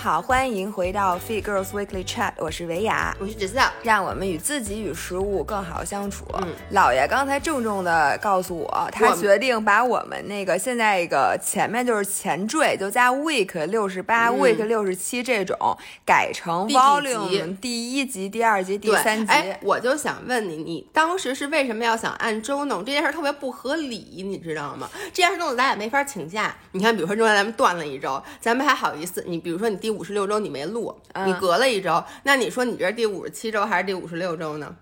好，欢迎回到 Fit Girls Weekly Chat，我是维雅，我是芷笑，让我们与自己与食物更好相处。嗯姥爷刚才郑重的告诉我，他决定把我们那个现在一个前面就是前缀，就加 week 六十八、嗯 week 六十七这种，改成 volume 集第一集、第二集、第，三集。哎，我就想问你，你当时是为什么要想按周弄这件事儿特别不合理，你知道吗？这件事弄得咱俩没法请假。你看，比如说中间咱们断了一周，咱们还好意思？你比如说你第五十六周你没录，你嗯隔了一周，那你说你这是第五十七周还是第五十六周呢？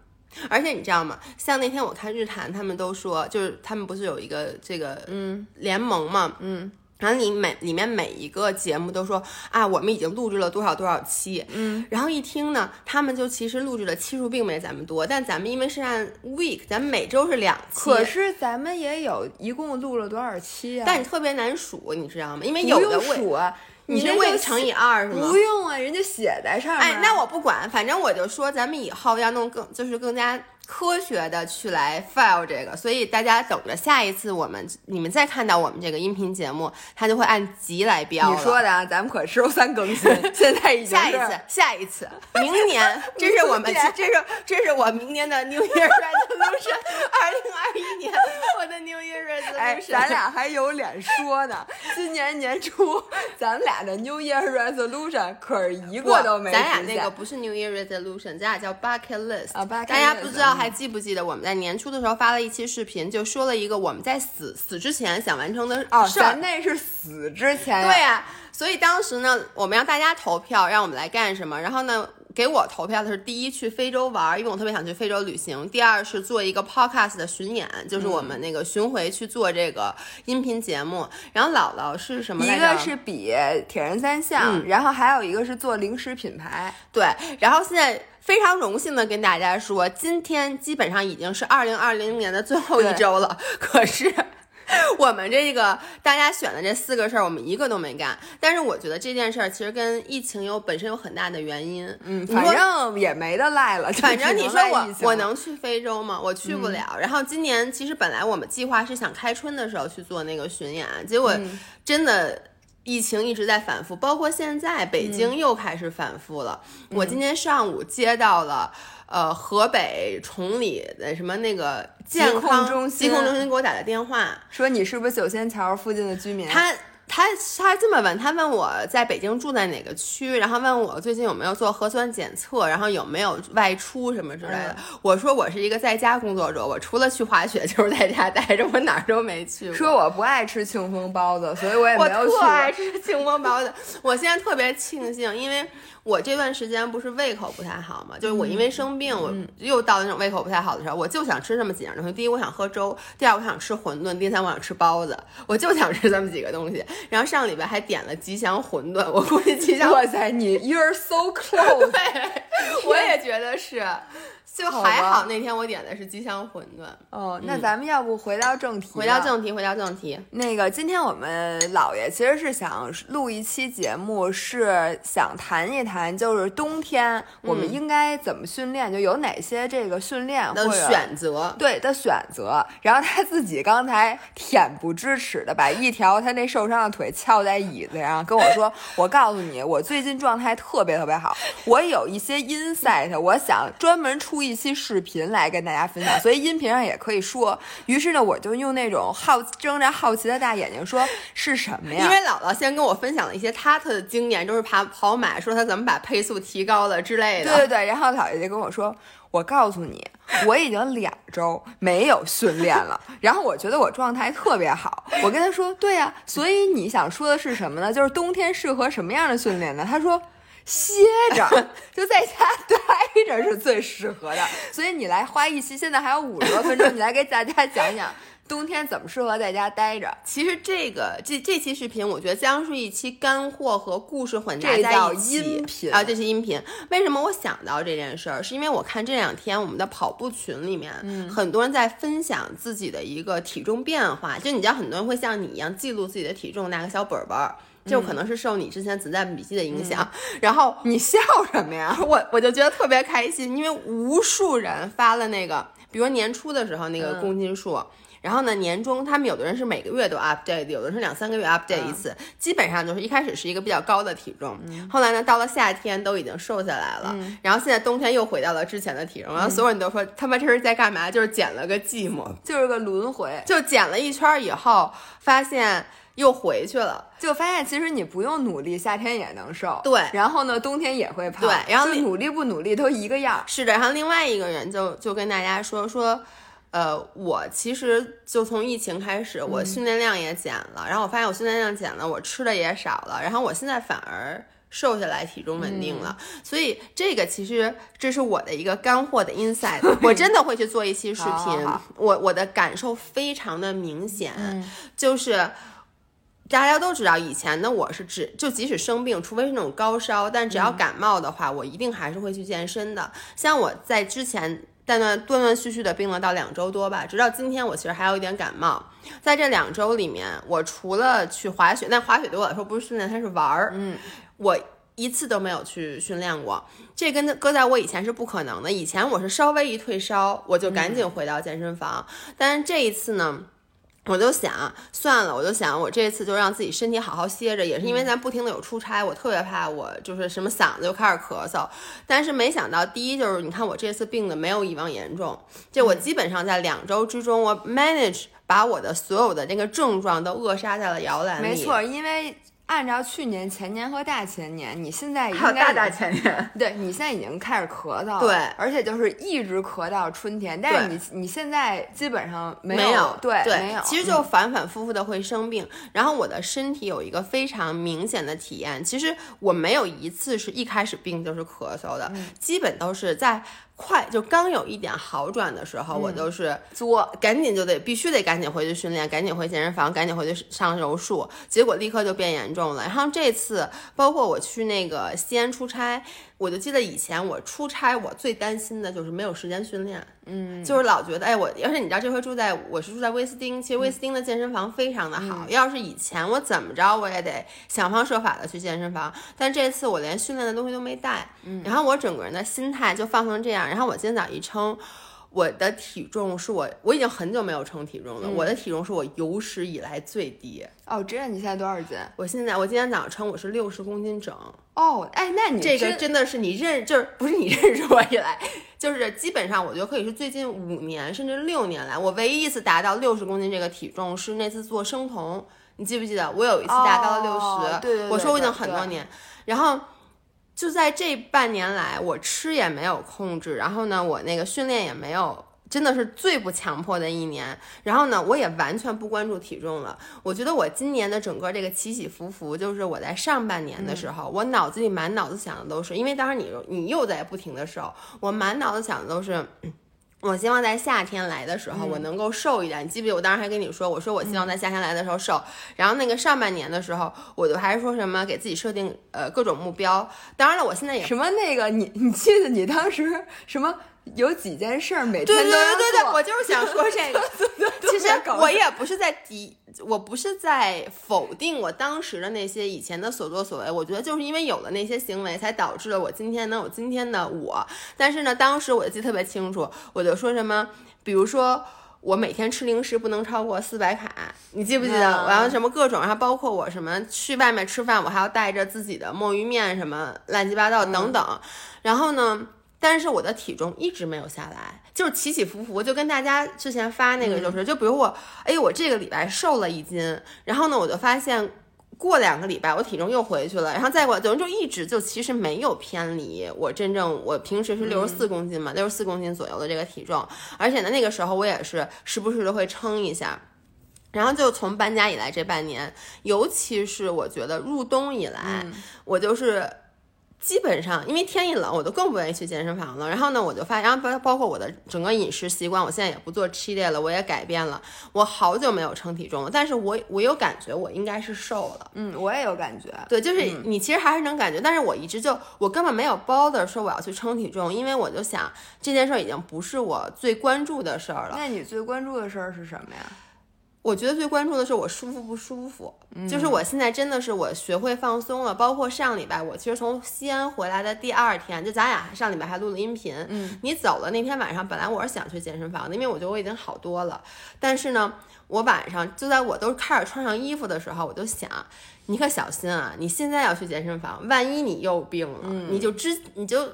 而且你知道吗？像那天我看日坛，他们都说，就是他们不是有一个这个嗯联盟嘛，嗯。然后你每里面每一个节目都说啊，我们已经录制了多少多少期，嗯，然后一听呢，他们就其实录制的期数并没咱们多，但咱们因为是按 week，咱们每周是两期，可是咱们也有一共录了多少期啊？但你特别难数，你知道吗？因为有的数啊，你是这 week 就乘以二是吗不？用啊，人家写在上面。哎，那我不管，反正我就说咱们以后要弄更就是更加科学的去来 file 这个，所以大家等着下一次我们你们再看到我们这个音频节目，它就会按集来标了。你说的啊，咱们可是周三更新，现在已经下一次，下一次，明年，这是我们，这是这是我明年的 New Year Resolution，二零二一年我的 New Year 哎，Resolution。咱俩还有脸说呢。今年年初，咱俩的 New Year Resolution 可是一不个都没咱俩那个不是 New Year Resolution，咱俩叫 Bucket List。啊大家不知道嗯还记不记得我们在年初的时候发了一期视频，就说了一个我们在死死之前想完成的哦，事儿。咱那是死之前呀对呀、所以当时呢，我们让大家投票，让我们来干什么？然后呢，给我投票的是第一去非洲玩，因为我特别想去非洲旅行；第二是做一个 podcast 的巡演，就是我们那个巡回去做这个音频节目。然后姥姥是什么来一？个是比铁人三项，嗯然后还有一个是做零食品牌。对，然后现在。非常荣幸的跟大家说，今天基本上已经是二零二零年的最后一周了。可是 我们这个大家选的这四个事儿，我们一个都没干。但是我觉得这件事儿其实跟疫情有本身有很大的原因。嗯，反正也没得赖了。反正你说我我能去非洲吗？我去不了。然后今年其实本来我们计划是想开春的时候去做那个巡演，结果嗯真的。疫情一直在反复，包括现在北京又开始反复了。我今天上午接到了，呃，河北崇礼的什么那个健康中心疾控中心给我打的电话，说你是不是九仙桥附近的居民？他他他这么问，他问我在北京住在哪个区，然后问我最近有没有做核酸检测，然后有没有外出什么之类的。嗯我说我是一个在家工作者，我除了去滑雪就是在家待着，我哪儿都没去过。说我不爱吃庆丰包子，所以我也我没有去特爱。吃庆丰包子，我现在特别庆幸，因为我这段时间不是胃口不太好嘛，就是我因为生病，我又到那种胃口不太好的时候，我就想吃这么几样东西。第一，我想喝粥；第二，我想吃馄饨；第三，我想吃包子。我就想吃这么几个东西。然后上礼拜还点了吉祥馄饨，我估计吉祥哇塞，你 you're so close。对，我也觉得是，就还好那天我点的是吉祥馄饨。哦，那咱们要不回到正题？回到。正题，回到正题，那个，今天我们姥爷其实是想录一期节目，是想谈一谈，就是冬天我们应该怎么训练，就有哪些这个训练的选择。对的选择。然后他自己刚才恬不知耻的把一条他那受伤的腿翘在椅子上，跟我说：“我告诉你，我最近状态特别特别好，我有一些 insight，我想专门出一期视频来跟大家分享，所以音频上也可以说。”于是呢，我就用那种好睁着好奇的大眼睛说：“是什么呀？”因为姥姥先跟我分享了一些她的经验，就是跑跑马，说她怎么把配速提高了之类的。对对对，然后姥爷就跟我说：“我告诉你，我已经两周没有训练了，然后我觉得我状态特别好。”我跟他说：“对呀、所以你想说的是什么呢？就是冬天适合什么样的训练呢？”他说。歇着，就在家待着是最适合的。所以你来花一期，现在还有五十多分钟，你来给大家讲讲冬天怎么适合在家待着。其实这个这这期视频，我觉得将是一期干货和故事混杂在这叫一起音频啊，这是音频。为什么我想到这件事儿？是因为我看这两天我们的跑步群里面，嗯很多人在分享自己的一个体重变化。就你知道，很多人会像你一样记录自己的体重，拿个小本本儿。就可能是受你之前子弹笔记的影响，然后你笑什么呀？我我就觉得特别开心，因为无数人发了那个，比如年初的时候那个嗯。公斤数，然后呢，年终他们有的人是每个月都 update，有的是两三个月 update 一次，基本上就是一开始是一个比较高的体重，后来呢，到了夏天都已经瘦下来了，然后现在冬天又回到了之前的体重，然后所有人都说他妈这是在干嘛？就是减了个寂寞，就是个轮回，就减了一圈以后发现。又回去了，就发现其实你不用努力，夏天也能瘦。对，然后呢，冬天也会胖。对，然后努力不努力都一个样。是的，然后另外一个人就就跟大家说说，呃，我其实就从疫情开始，我训练量也减了，然后我发现我训练量减了，我吃的也少了，然后我现在反而瘦下来，体重稳定了。所以这个其实这是我的一个干货的 inside，我真的会去做一期视频。我我的感受非常的明显，就是。大家都知道，以前呢，我是只就即使生病，除非是那种高烧，但只要感冒的话，我一定还是会去健身的。像我在之前断断断断续续的病了到两周多吧，直到今天，我其实还有一点感冒。在这两周里面，我除了去滑雪，但滑雪对我来说不是训练，它是玩儿。嗯，我一次都没有去训练过，这跟搁在我以前是不可能的。以前我是稍微一退烧，我就赶紧回到健身房，但是这一次呢？我就想算了，我就想我这次就让自己身体好好歇着，也是因为咱不停的有出差，我特别怕我就是什么嗓子又开始咳嗽。但是没想到，第一就是你看我这次病的没有以往严重，就我基本上在两周之中，我 manage 把我的所有的那个症状都扼杀在了摇篮里。没错，因为。按照去年、前年和大前年，你现在还有大大前年，对你现在已经开始咳嗽了，对，而且就是一直咳到春天。但是你你现在基本上没有，对，没有，其实就反反复复的会生病。然后我的身体有一个非常明显的体验，其实我没有一次是一开始病就是咳嗽的，基本都是在。快就刚有一点好转的时候，我都是作，赶紧就得必须得赶紧回去训练，赶紧回健身房，赶紧回去上柔术，结果立刻就变严重了。然后这次包括我去那个西安出差。我就记得以前我出差，我最担心的就是没有时间训练，嗯，就是老觉得，哎，我而且你知道这回住在我是住在威斯汀，其实威斯汀的健身房非常的好，要是以前我怎么着我也得想方设法的去健身房，但这次我连训练的东西都没带，嗯，然后我整个人的心态就放成这样，然后我今天早上一称。我的体重是我，我已经很久没有称体重了。我的体重是我有史以来最低。哦，知道你现在多少斤？我现在，我今天早上称我是六十公斤整。哦，哎，那你这个真的是你认，就是不是你认识我以来，就是基本上我觉得可以是最近五年甚至六年来，我唯一一次达到六十公斤这个体重是那次做生酮。你记不记得？我有一次达到了六十。对对对。我说我已经很多年，然后。就在这半年来，我吃也没有控制，然后呢，我那个训练也没有，真的是最不强迫的一年。然后呢，我也完全不关注体重了。我觉得我今年的整个这个起起伏伏，就是我在上半年的时候，我脑子里满脑子想的都是，因为当时你你又在不停的瘦，我满脑子想的都是。我希望在夏天来的时候，我能够瘦一点。你记不记得我当时还跟你说，我说我希望在夏天来的时候瘦。然后那个上半年的时候，我就还说什么给自己设定呃各种目标。当然了，我现在也什么那个你你记得你当时什么？有几件事儿每天都要做，我就是想说这个。其实我也不是在抵，我不是在否定我当时的那些以前的所作所为。我觉得就是因为有了那些行为，才导致了我今天能有今天的我。但是呢，当时我记得特别清楚，我就说什么，比如说我每天吃零食不能超过四百卡，你记不记得？然后什么各种，然后包括我什么去外面吃饭，我还要带着自己的墨鱼面什么乱七八糟等等。然后呢？但是我的体重一直没有下来，就是起起伏伏，就跟大家之前发那个就是，就比如我，哎，我这个礼拜瘦了一斤，然后呢，我就发现过两个礼拜我体重又回去了，然后再过，等于就一直就其实没有偏离我真正我平时是六十四公斤嘛，六十四公斤左右的这个体重，而且呢，那个时候我也是时不时的会称一下，然后就从搬家以来这半年，尤其是我觉得入冬以来，我就是。基本上，因为天一冷，我就更不愿意去健身房了。然后呢，我就发，然后包包括我的整个饮食习惯，我现在也不做 cheat day 了，我也改变了。我好久没有称体重了，但是我我有感觉，我应该是瘦了。嗯，我也有感觉。对，就是你其实还是能感觉，但是我一直就我根本没有 bother 说我要去称体重，因为我就想这件事儿已经不是我最关注的事儿了。那你最关注的事儿是什么呀？我觉得最关注的是我舒服不舒服，嗯就是我现在真的是我学会放松了。包括上礼拜，我其实从西安回来的第二天，就咱俩上礼拜还录了音频。嗯，你走了那天晚上，本来我是想去健身房的，因为我觉得我已经好多了。但是呢，我晚上就在我都开始穿上衣服的时候，我就想，你可小心啊！你现在要去健身房，万一你又病了，嗯你就之你就。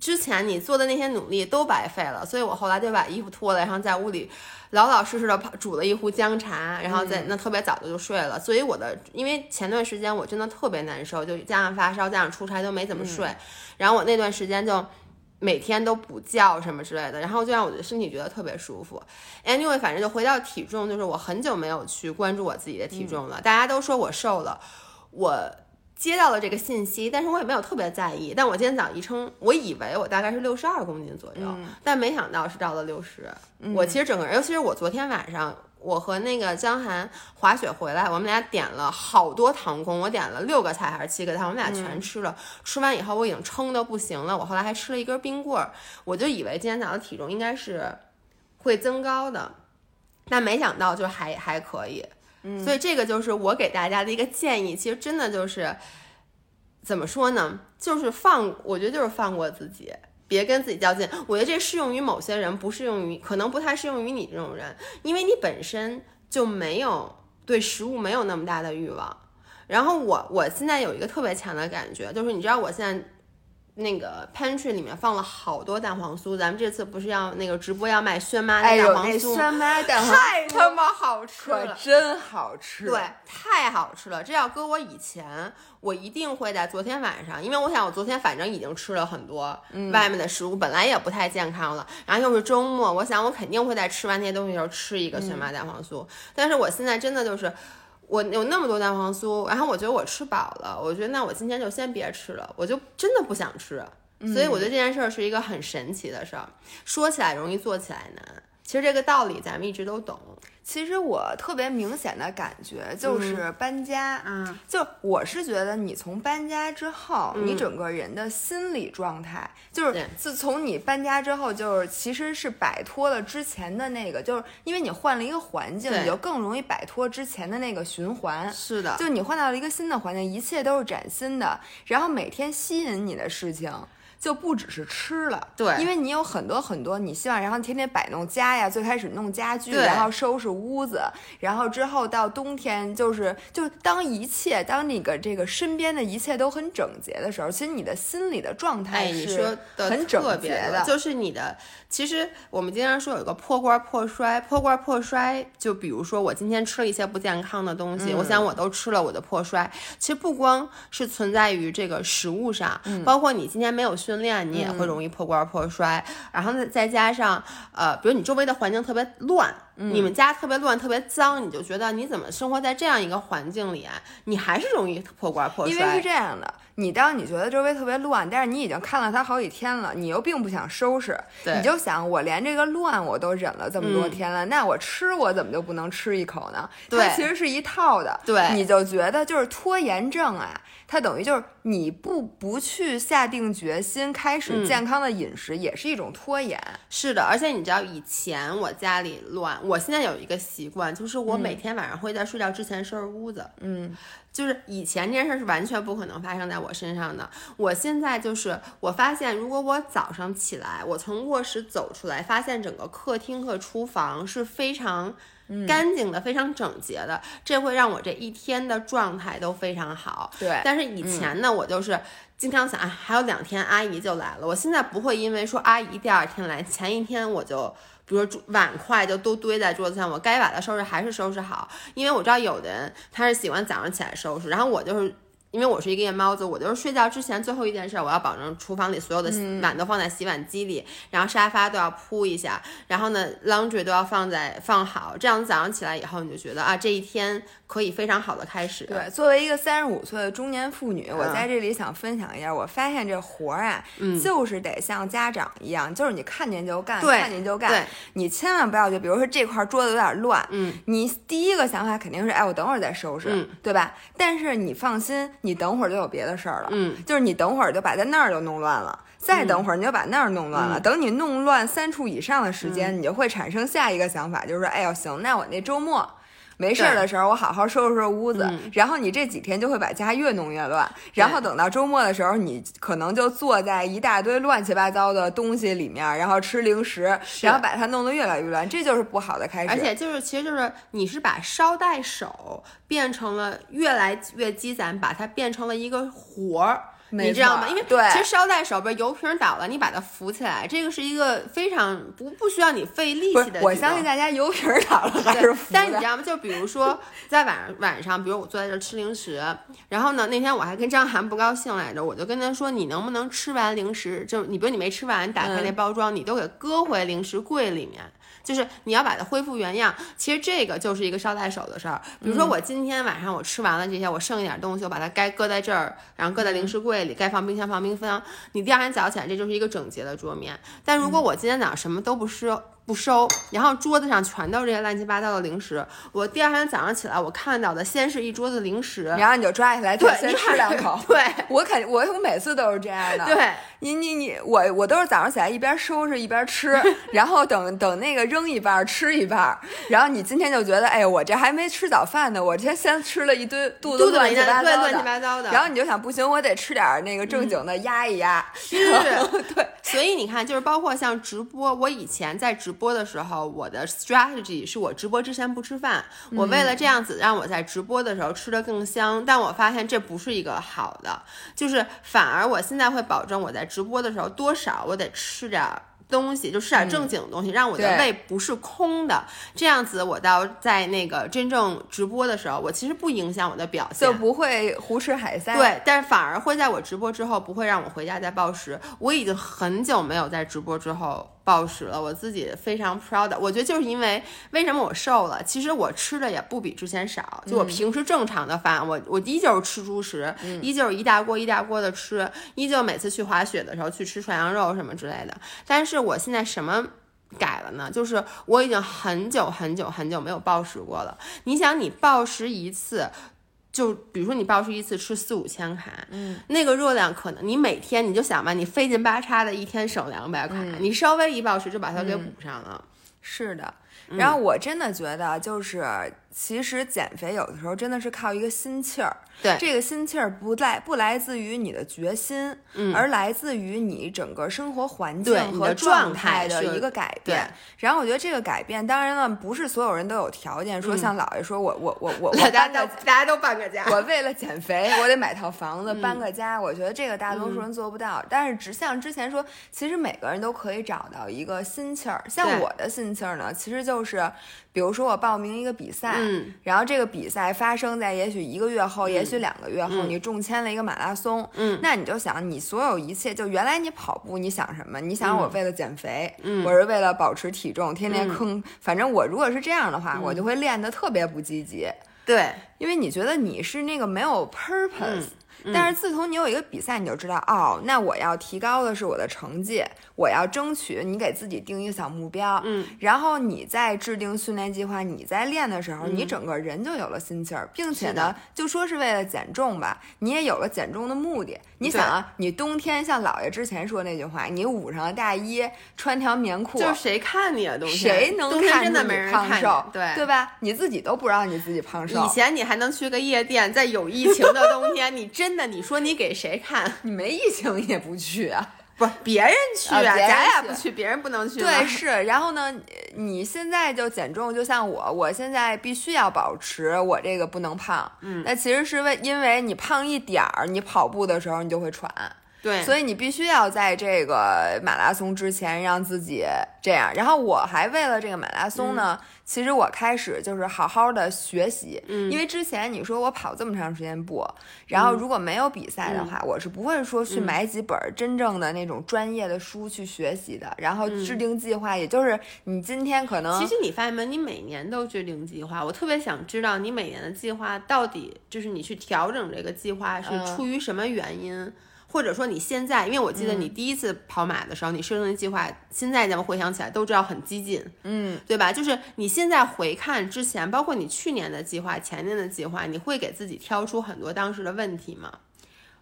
之前你做的那些努力都白费了，所以我后来就把衣服脱了，然后在屋里老老实实的煮了一壶姜茶，然后在那特别早的就睡了。所以我的，因为前段时间我真的特别难受，就加上发烧，加上出差都没怎么睡，然后我那段时间就每天都补觉什么之类的，然后就让我的身体觉得特别舒服。Anyway，反正就回到体重，就是我很久没有去关注我自己的体重了。大家都说我瘦了，我。接到了这个信息，但是我也没有特别在意。但我今天早上一称，我以为我大概是六十二公斤左右，但没想到是到了六十。我其实整个人，尤其是我昨天晚上，我和那个江涵滑雪回来，我们俩点了好多糖空，我点了六个菜还是七个菜，我们俩全吃了。吃完以后我已经撑的不行了，我后来还吃了一根冰棍儿，我就以为今天早上体重应该是会增高的，但没想到就还还可以。所以这个就是我给大家的一个建议，其实真的就是怎么说呢？就是放，我觉得就是放过自己，别跟自己较劲。我觉得这适用于某些人，不适用于，可能不太适用于你这种人，因为你本身就没有对食物没有那么大的欲望。然后我我现在有一个特别强的感觉，就是你知道我现在。那个 pantry 里面放了好多蛋黄酥，咱们这次不是要那个直播要卖轩妈蛋黄酥，酸妈蛋黄太他妈好吃可了。真好吃。对，太好吃了！这要搁我以前，我一定会在昨天晚上，因为我想我昨天反正已经吃了很多外面的食物，本来也不太健康了，然后又是周末，我想我肯定会在吃完那些东西的时候吃一个轩妈蛋黄酥。但是我现在真的就是。我有那么多蛋黄酥，然后我觉得我吃饱了，我觉得那我今天就先别吃了，我就真的不想吃。所以我觉得这件事儿是一个很神奇的事儿，说起来容易，做起来难。其实这个道理咱们一直都懂。其实我特别明显的感觉就是搬家，嗯，就我是觉得你从搬家之后，你整个人的心理状态，就是自从你搬家之后，就是其实是摆脱了之前的那个，就是因为你换了一个环境，你就更容易摆脱之前的那个循环。是的，就你换到了一个新的环境，一切都是崭新的，然后每天吸引你的事情。就不只是吃了，对因为你有很多很多你希望，然后天天摆弄家呀，最开始弄家具，然后收拾屋子，然后之后到冬天就是就当一切当那个这个身边的一切都很整洁的时候，其实你的心理的状态是说很整洁的，就是你的。其实我们经常说有一个破罐破摔，破罐破摔，就比如说我今天吃了一些不健康的东西，我想我都吃了，我的破摔。其实不光是存在于这个食物上，包括你今天没有训练，你也会容易破罐破摔。然后呢，再加上呃，比如你周围的环境特别乱。你们家特别乱、特别脏，你就觉得你怎么生活在这样一个环境里啊？你还是容易破罐破摔。因为是这样的，你当你觉得周围特别乱，但是你已经看了它好几天了，你又并不想收拾，你就想我连这个乱我都忍了这么多天了，那我吃我怎么就不能吃一口呢？对它其实是一套的，对你就觉得就是拖延症啊，它等于就是你不不去下定决心开始健康的饮食，也是一种拖延。是的，而且你知道以前我家里乱，我现在有一个习惯，就是我每天晚上会在睡觉之前收拾屋子。嗯，就是以前这件事是完全不可能发生在我身上的。我现在就是我发现，如果我早上起来，我从卧室走出来，发现整个客厅和厨房是非常干净的、非常整洁的，这会让我这一天的状态都非常好。对但是以前呢，我就是经常想，啊，还有两天阿姨就来了。我现在不会因为说阿姨第二天来，前一天我就。比如说桌碗筷就都堆在桌子上，我该把它收拾还是收拾好，因为我知道有的人他是喜欢早上起来收拾，然后我就是因为我是一个夜猫子，我就是睡觉之前最后一件事，我要保证厨房里所有的碗都放在洗碗机里，然后沙发都要铺一下，然后呢 laundry 都要放在放好，这样早上起来以后你就觉得啊这一天可以非常好的开始。对，作为一个三十五岁的中年妇女，我在这里想分享一下，我发现这活儿啊，就是得像家长一样，就是你看见就干，看见就干。对，你千万不要就比如说这块桌子有点乱，嗯，你第一个想法肯定是，哎，我等会儿再收拾，嗯。对吧？但是你放心，你等会儿就有别的事儿了，嗯，就是你等会儿就把在那儿就弄乱了。再等会儿，你就把那儿弄乱嗯。了。等你弄乱三处以上的时间，你就会产生下一个想法，就是说，哎呦，行，那我那周末没事儿的时候，我好好收拾收拾屋子，嗯然后你这几天就会把家越弄越乱，然后等到周末的时候，你可能就坐在一大堆乱七八糟的东西里面，然后吃零食，然后把它弄得越来越乱，这就是不好的开始。而且就是，其实就是你是把捎带手变成了越来越积攒，把它变成了一个活儿。没你知道吗？因为对其实捎带手，边油瓶倒了，你把它扶起来，这个是一个非常不不需要你费力气的。我相信大家油瓶儿倒了还是，扶但是你知道吗？就比如说在晚上晚上，比如我坐在这儿吃零食，然后呢，那天我还跟张涵不高兴来着，我就跟他说，你能不能吃完零食，就你比如你没吃完，你打开那嗯包装，你都给搁回零食柜里面。就是你要把它恢复原样，其实这个就是一个捎带手的事儿。比如说我今天晚上我吃完了这些，我剩一点东西，我把它该搁在这儿，然后搁在零食柜里，该放冰箱放冰箱。你第二天早上起来，这就是一个整洁的桌面。但如果我今天早上什么都不收不收，然后桌子上全都是这些乱七八糟的零食，我第二天早上起来，我看到的先是一桌子零食，然后你就抓起来，对，先吃两口。对我肯我我每次都是这样的。对。你你你我我都是早上起来一边收拾一边吃，然后等等那个扔一半吃一半，然后你今天就觉得，哎，我这还没吃早饭呢，我这先吃了一堆肚肚子乱七八糟的，对乱七八糟的，然后你就想不行，我得吃点儿那个正经的压一压。是，对，所以你看，就是包括像直播，我以前在直播的时候，我的 strategy 是我直播之前不吃饭，我为了这样子让我在直播的时候吃的更香，但我发现这不是一个好的，就是反而我现在会保证我在直播的时候多少我得吃点儿。东西就吃点正经的东西，让我的胃不是空的，这样子我到在那个真正直播的时候，我其实不影响我的表现，就不会胡吃海塞。，对，但是反而会在我直播之后，不会让我回家再暴食。我已经很久没有在直播之后暴食了，我自己非常 proud 的。我觉得就是因为为什么我瘦了，其实我吃的也不比之前少，就我平时正常的饭，我我依旧是吃猪食，依旧是一大锅一大锅的吃，依旧每次去滑雪的时候去吃涮羊肉什么之类的。但是我现在什么？改了呢，就是我已经很久很久很久没有暴食过了。你想，你暴食一次，就比如说你暴食一次吃四五千卡，嗯，那个热量可能你每天你就想吧，你费劲巴叉的一天省两百卡，你稍微一暴食就把它给补上了。是的。嗯然后我真的觉得，就是其实减肥有的时候真的是靠一个心气儿。对这个心气儿不在不来自于你的决心，嗯而来自于你整个生活环境和状状态的一个改变。然后我觉得这个改变，当然了，不是所有人都有条件说像姥爷说我我我我 我大家搬个都大家都搬个家，我为了减肥，我得买套房子，嗯搬个家。我觉得这个大多数人做不到。但是，只像之前说，其实每个人都可以找到一个心气儿。像我的心气儿呢，其实就是，比如说我报名一个比赛，嗯。然后这个比赛发生在也许一个月后，也许两个月后，嗯。你中签了一个马拉松，嗯。那你就想，你所有一切，就原来你跑步，你想什么？你想我为了减肥，嗯。我是为了保持体重，天天坑。反正我如果是这样的话，我就会练得特别不积极。对，因为你觉得你是那个没有 purpose，、但是自从你有一个比赛，你就知道哦，那我要提高的是我的成绩，我要争取你给自己定一个小目标，嗯，然后你在制定训练计划，你在练的时候，你整个人就有了心气儿，并且呢，就说是为了减重吧，你也有了减重的目的。你想啊，你冬天像姥爷之前说那句话，你捂上了大衣，穿条棉裤，就是谁看你啊，冬天谁能看你没人看胖瘦你，对对吧？你自己都不知道你自己胖瘦，以前你还能去个夜店，在有疫情的冬天，你真的你说你给谁看？你没疫情也不去啊。不别人去啊咱俩去不去，别人不能去。对，是。然后呢，你现在就减重，就像我，我现在必须要保持我这个不能胖。嗯那其实是为因为你胖一点儿，你跑步的时候你就会喘。对，所以你必须要在这个马拉松之前让自己这样。然后我还为了这个马拉松呢，其实我开始就是好好的学习，嗯。因为之前你说我跑这么长时间步，然后如果没有比赛的话，我是不会说去买几本真正的那种专业的书去学习的，然后制定计划，也就是你今天可能其实你发现没，你每年都制定计划，我特别想知道你每年的计划到底就是你去调整这个计划是嗯。出于什么原因。或者说你现在，因为我记得你第一次跑马的时候，你设定的计划，现在咱们回想起来都知道很激进，嗯，对吧？就是你现在回看之前，包括你去年的计划、前年的计划，你会给自己挑出很多当时的问题吗？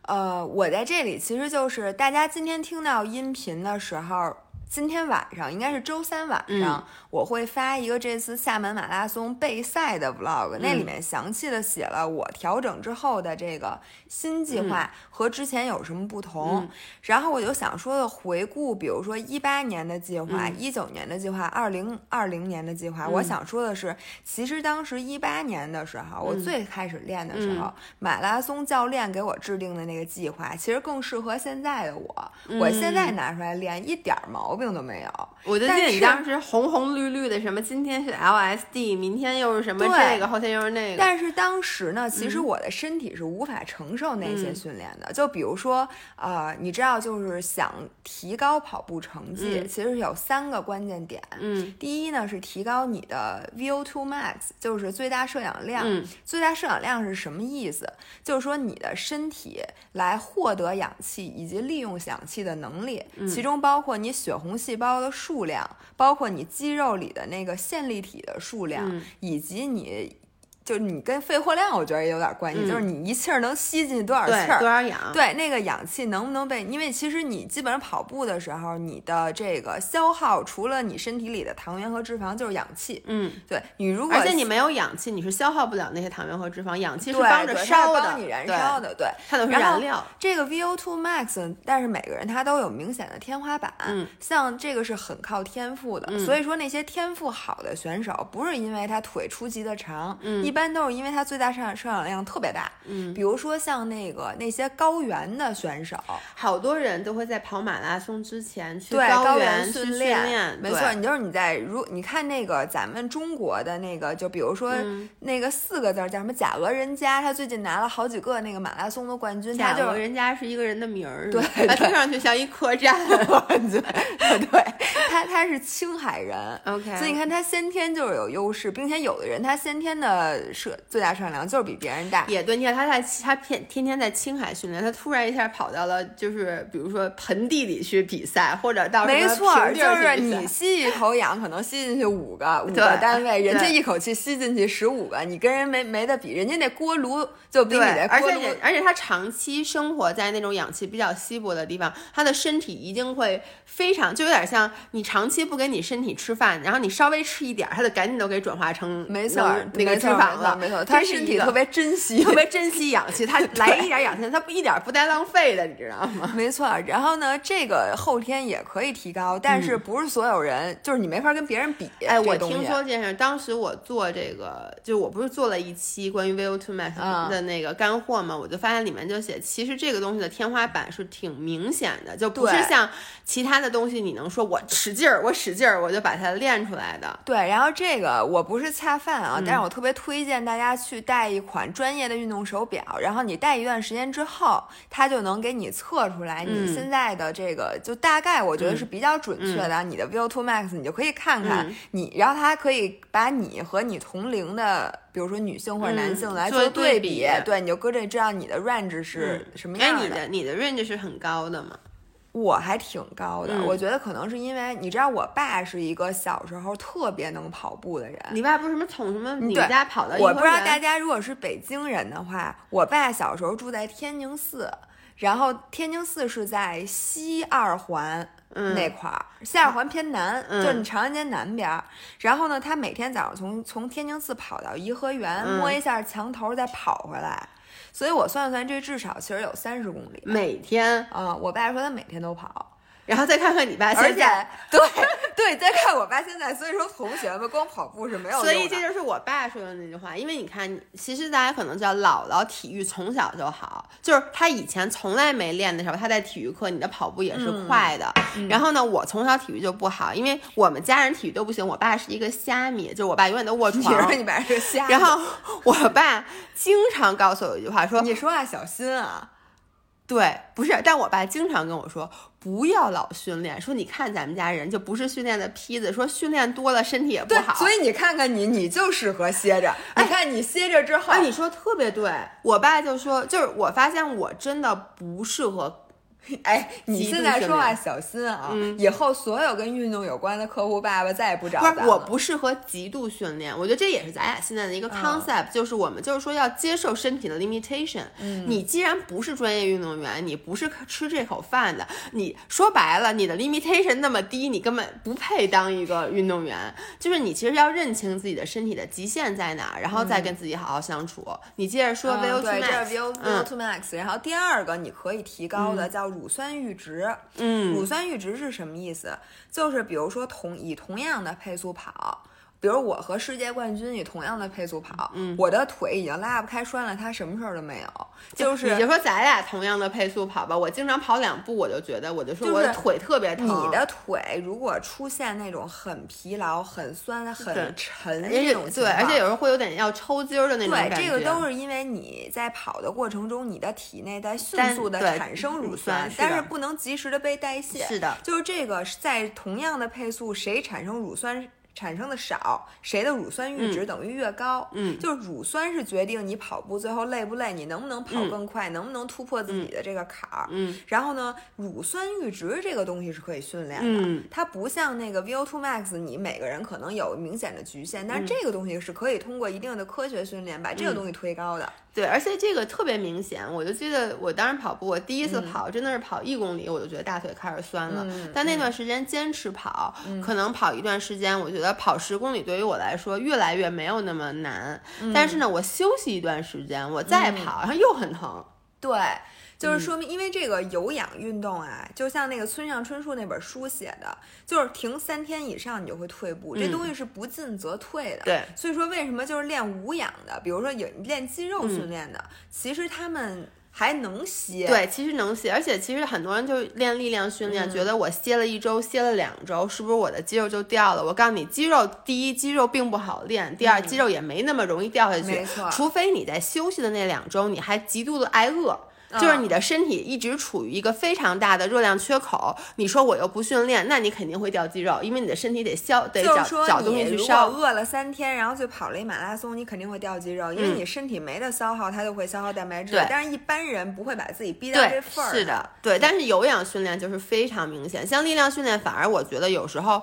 呃，我在这里其实就是大家今天听到音频的时候。今天晚上应该是周三晚嗯。上，我会发一个这次厦门马拉松备赛的 vlog，、那嗯。里面详细的写了我调整之后的这个新计划和之前有什么不同。嗯。然后我就想说的回顾，比如说一八年的计划、嗯。一九年的计划、二零二零年的计划，我想说的是，其实当时一八年的时候，我嗯最开始练的时候，马拉松教练给我制定的那个计划，其实更适合现在的我。我现在拿出来练，一点儿毛病都没有。我就记得你当时红红绿绿的，什么今天是 LSD，明天又是什么这个，后天又是那个。但是当时呢，其实嗯我的身体是无法承受那些训练的。就比如说，呃，你知道，就是想提高跑步成绩，嗯其实有三个关键点。嗯第一呢是提高你的 VO2 max，就是最大摄氧量。嗯最大摄氧量是什么意思？就是说你的身体来获得氧气以及利用氧气的能力，嗯其中包括你血红细胞的数量，包括你肌肉里的那个线粒体的数量，嗯以及你。就是你跟肺活量，我觉得也有点关系，嗯就是你一气儿能吸进去多少气，儿，多少氧？对，那个氧气能不能被？因为其实你基本上跑步的时候，你的这个消耗除了你身体里的糖原和脂肪，就是氧气。嗯，对你如果而且你没有氧气，你是消耗不了那些糖原和脂肪，氧气是帮着对烧的，帮你燃烧对，的，对。它都是燃料。这个 VO2 max，但是每个人他都有明显的天花板，嗯像这个是很靠天赋的，所以说那些天赋好的选手，不是因为他腿出奇的长，嗯一般都是因为他最大摄氧摄氧量特别大，嗯，比如说像那个那些高原的选手，好多人都会在跑马拉松之前去对高原训练，没错，你就是你在如你看那个咱们中国的那个，就比如说嗯。那个四个字儿叫什么贾俄人家，他最近拿了好几个那个马拉松的冠军，他假如就是人家是一个人的名儿，对 他听上去像一客栈。对对，他他是青海人。OK，所以你看，他先天就是有优势，并且有的人他先天的摄最大摄氧量就是比别人大。也对，你看他在他天天天在青海训练，他突然一下跑到了就是比如说盆地里去比赛，或者到没错，儿就是你吸一口氧，可能吸进去五个五个单位，人家一口气吸进去十五个，你跟人没没得比，人家那锅炉就比你的，锅炉且而且他长期生活在那种氧气比较稀薄的地方，他的身体一定会非常，就有点像你长期不给你身体吃饭，然后你稍微吃一点儿，他就赶紧都给转化成没错能那个脂肪了，没错，他身体特别珍惜，特别珍惜氧气，他 来一点氧气，他不一点儿不带浪费的，你知道吗？没错，然后呢，这个后天也可以提高，但是不是所有人，就是你没法跟别人比。嗯哎，我听说这件事，当时我做这个，就我不是做了一期关于 VO2 max 嗯的那个干货嘛，我就发现里面就写，其实这个东西的天花板是挺明显的，就不是像其他的东西，你能说我使劲儿，我使劲儿，我就把它练出来的。对，然后这个我不是恰饭啊，嗯但是我特别推荐大家去带一款专业的运动手表，然后你戴一段时间之后，它就能给你测出来你嗯。现在的这个，就大概我觉得是比较准确的，你的 VO2 max 你就可以看看嗯。你，然后它还可以把你和你同龄的，比如说女性或者男性嗯来做对比，比对，你就搁这知道你的 range 是什么哎，样你的你的 range 是很高的嘛？我还挺高的，嗯我觉得可能是因为你知道，我爸是一个小时候特别能跑步的人。你爸不是什么从什么你家跑到我不知道大家如果是北京人的话，我爸小时候住在天宁寺，然后天宁寺是在西二环。嗯那块儿，西二环偏南，嗯就是你长安街南边儿。然后呢，他每天早上从从天宁寺跑到颐和园，嗯摸一下墙头，再跑回来。所以我算了算，这至少其实有三十公里。每天，啊、我爸说他每天都跑，然后再看看你爸现在。对对，再看我爸现在，所以说同学们光跑步是没有用的。所以这就是我爸说的那句话，因为你看，其实大家可能知道，姥姥体育从小就好，就是他以前从来没练的时候，他在体育课，你的跑步也是快的。然后呢，我从小体育就不好，因为我们家人体育都不行，我爸是一个虾米，就是我爸永远都卧你床说。你爸是个瞎子，然后我爸经常告诉我一句话，说你说话小心啊。对，不是，但我爸经常跟我说，不要老训练，说你看咱们家人就不是训练的坯子，说训练多了身体也不对好。，所以你看看你，你就适合歇着。你看你歇着之后，哎，你说特别对，我爸就说，就是我发现我真的不适合 哎，你现在说话小心啊！嗯以后所有跟运动有关的客户爸爸再也不找不是，我不适合极度训练，我觉得这也是咱俩现在的一个 concept，、就是我们就是说要接受身体的 limitation。嗯你既然不是专业运动员，你不是吃这口饭的，你说白了，你的 limitation 那么低，你根本不配当一个运动员。就是你其实要认清自己的身体的极限在哪儿，然后再跟自己好好相处。你接着说嗯 VO2 对，这 max，是 VO 嗯 VO2 max。然后第二个你可以提高的叫乳酸阈值。嗯乳酸阈值是什么意思？就是比如说同以同样的配速跑。比如我和世界冠军以同样的配速跑，嗯我的腿已经拉不开栓了，他什么事儿都没有。就是你就说咱俩同样的配速跑吧，我经常跑两步，我就觉得我就说我的腿特别疼。你的腿如果出现那种很疲劳、很酸、很沉这种对，而且有时候会有点要抽筋儿的那种对，感觉。对这个都是因为你在跑的过程中，你的体内在迅速的产生乳乳酸但是不能及时的被代谢。是的就是这个在同样的配速，谁产生乳酸产生的少，谁的乳酸阈值等于越高。嗯就是乳酸是决定你跑步最后累不累，你能不能跑嗯更快，能不能突破自己的这个坎儿。嗯然后呢，乳酸阈值这个东西是可以训练的，嗯它不像那个 VO2 max，你每个人可能有明显的局限，但嗯是这个东西是可以通过一定的科学训练把这个东西推高的。对，而且这个特别明显，我就记得我当时跑步，我第一次嗯跑、真的是跑一公里，我就觉得大腿开始酸了。但那段时间坚持跑，可能跑一段时间，我觉得跑十公里对于我来说越来越没有那么难。嗯但是呢，我休息一段时间，我再跑，然后又很疼。对，就是嗯说明，因为这个有氧运动啊，就像那个村上春树那本书写的，就是停三天以上你就会退步，这东西是不进则退的。嗯对所以说为什么就是练无氧的，比如说有练肌肉训练的，其实他们还能歇。对，其实能歇，而且其实很多人就练力量训嗯练，觉得我歇了一周，歇了两周，是不是我的肌肉就掉了？我告诉你，肌肉第一，肌肉并不好练；第二，肌肉也没那么容易掉下去。嗯没错除非你在休息的那两周，你还极度的挨饿。嗯就是你的身体一直处于一个非常大的热量缺口，你说我又不训练，那你肯定会掉肌肉，因为你的身体得消，得找就是说找东你如果西去烧。饿了三天，然后去跑了一马拉松，你肯定会掉肌肉，因为嗯你身体没得消耗，它就会消耗蛋白质。对但是一般人不会把自己逼到这份儿。是的，对。但是有氧训练就是非常明显，像力量训练，反而我觉得有时候。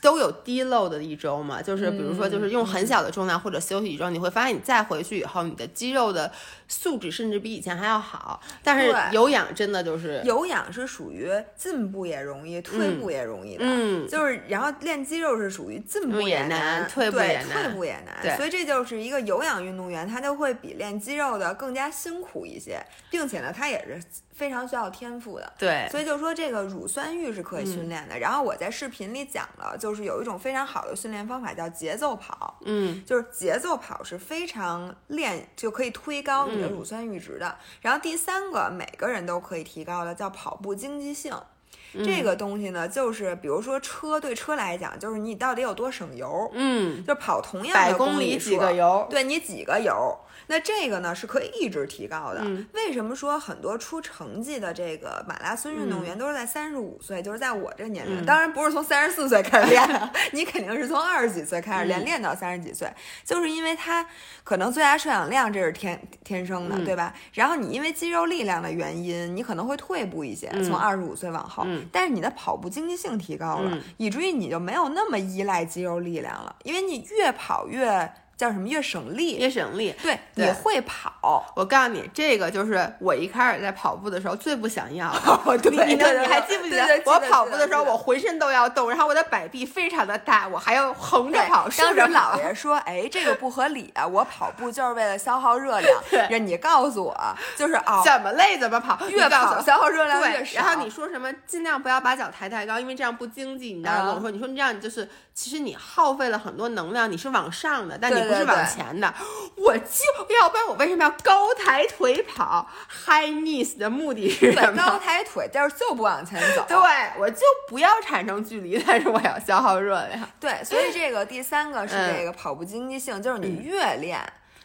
都有低漏的一周嘛，就是比如说，就是用很小的重量或者休息一周，你会发现你再回去以后，你的肌肉的素质甚至比以前还要好。但是有氧真的就是，有氧是属于进步也容易，退步也容易的。嗯就是，然后练肌肉是属于进步也难，难退步对也难退步也难。所以这就是一个有氧运动员，他就会比练肌肉的更加辛苦一些，并且呢，他也是非常需要天赋的。对，所以就说这个乳酸阈是可以训练的。然后我在视频里讲了，就是有一种非常好的训练方法叫节奏跑，嗯就是节奏跑是非常练就可以推高你的嗯乳酸阈值的。然后第三个每个人都可以提高的叫跑步经济性。嗯这个东西呢，就是比如说车对车来讲，就是你到底有多省油，嗯，就跑同样百的里公里几数个油，对你几个油，那这个呢是可以一直提高的。嗯。为什么说很多出成绩的这个马拉松运动员都是在三十五岁，就是在我这个年龄，嗯。当然不是从三十四岁开始练的，你肯定是从二十几岁开始练，嗯。练到三十几岁，就是因为他可能最大摄氧量这是天天生的，嗯。对吧？然后你因为肌肉力量的原因，你可能会退步一些，从二十五岁往后，嗯。但是你的跑步经济性提高了，嗯。以至于你就没有那么依赖肌肉力量了，因为你越跑越叫什么越省力，越省力。对，对你会跑。我告诉你，这个就是我一开始在跑步的时候最不想要对，你还记不记得我跑步的时候，我浑身都要动，然后我的摆臂非常的大，我还要横着跑、当时竖着跑姥。爷说：“哎，这个不合理啊！我跑步就是为了消耗热量。对让你告诉我，就是哦，怎么累怎么跑，越跑消耗热量越，少。然后你说什么尽量不要把脚抬太高，因为这样不经济。你知道啊跟我说，你说你这样你就是其实你耗费了很多能量，你是往上的，但你不是往对对前的。我就要不然我为什么要高抬腿跑？High knees 的目的是什么？高抬腿，但是就不往前走。对，我就不要产生距离，但是我要消耗热量。对，所以这个第三个是嗯这个跑步经济性，就是你越练。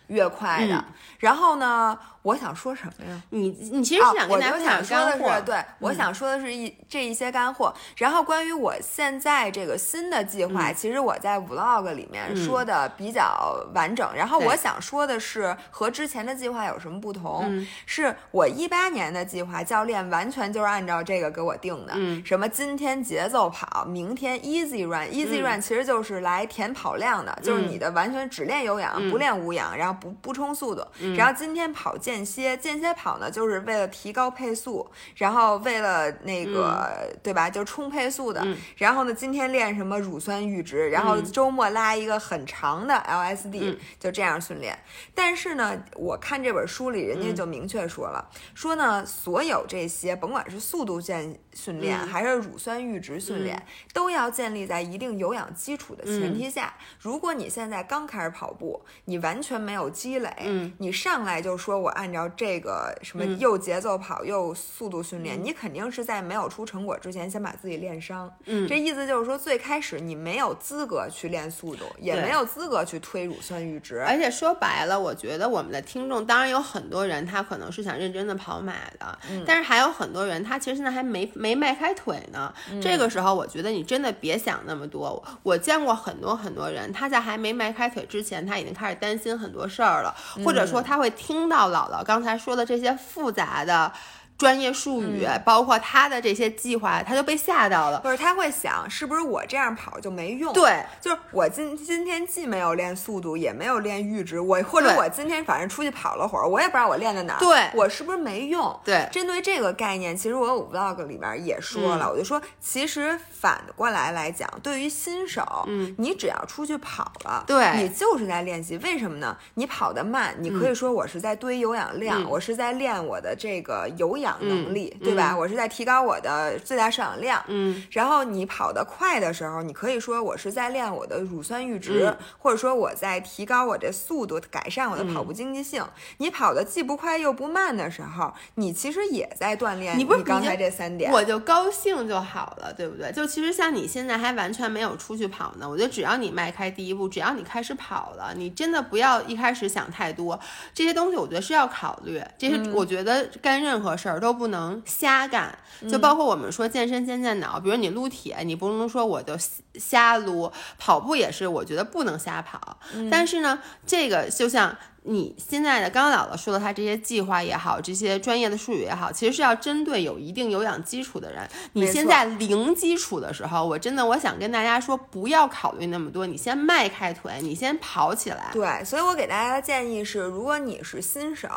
越快的。然后呢，我想说什么呀？你你其实是想跟大家分享干货，对，嗯我想说的是一这一些干货。然后关于我现在这个新的计划，嗯其实我在 vlog 里面说的比较完整。然后我想说的是和之前的计划有什么不同？嗯是我一八年的计划，教练完全就是按照这个给我定的。嗯什么今天节奏跑，明天 easy run，easy 嗯 run 其实就是来填跑量的，就是你的完全只练有氧，嗯不练无氧，然后不不冲速度。然后今天跑间歇，间歇跑呢，就是为了提高配速，然后为了那个、对吧，就冲配速的。嗯然后呢，今天练什么乳酸阈值，然后周末拉一个很长的 LSD，、嗯就这样训练。但是呢，我看这本书里人嗯家就明确说了，说呢，所有这些甭管是速度健训练、嗯还是乳酸阈值训练，都要建立在一定有氧基础的前提下。如果你现在刚开始跑步，你完全没有积累，嗯你上来就说我按照这个什么又节奏跑又速度训练，你肯定是在没有出成果之前先把自己练伤。嗯这意思就是说，最开始你没有资格去练速度，也没有资格去推乳酸阈值。而且说白了，我觉得我们的听众当然有很多人，他可能是想认真的跑马的，嗯但是还有很多人，他其实现在还没没迈开腿呢。嗯这个时候，我觉得你真的别想那么多。我见过很多很多人，他在还没迈开腿之前，他已经开始担心很多事儿了，或者嗯说他会听到姥姥刚才说的这些复杂的。专业术语，嗯包括他的这些计划，他就被吓到了。或者他会想，是不是我这样跑就没用？，对，就是我今今天既没有练速度，也没有练阈值，我或者我今天反正出去跑了会儿，我也不知道我练在哪儿，对我是不是没用？对针对这个概念，其实我有 vlog 里边也说了，嗯我就说，其实反过来来讲，对于新手，嗯，你只要出去跑了，对你就是在练习。为什么呢？你跑得慢，你可以说我是在堆有氧量，嗯我是在练我的这个有氧能力，嗯对吧？我是在提高我的最大摄氧量，嗯，然后你跑得快的时候，你可以说我是在练我的乳酸阈值，嗯或者说我在提高我这速度，改善我的跑步嗯经济性。你跑得既不快又不慢的时候，你其实也在锻炼你不是刚才这三点。我就高兴就好了，对不对？就其实像你现在还完全没有出去跑呢，我觉得只要你迈开第一步，只要你开始跑了，你真的不要一开始想太多，这些东西我觉得是要考虑。这些我觉得干任何事儿都不能瞎干，就包括我们说健身先健脑，比如你撸铁，你不能说我就瞎撸，跑步也是，我觉得不能瞎跑。但是呢，这个就像。你现在的刚刚姥姥说的，他这些计划也好，这些专业的术语也好，其实是要针对有一定有氧基础的人。你现在零基础的时候，我真的我想跟大家说，不要考虑那么多，你先迈开腿，你先跑起来。对，所以我给大家的建议是，如果你是新手，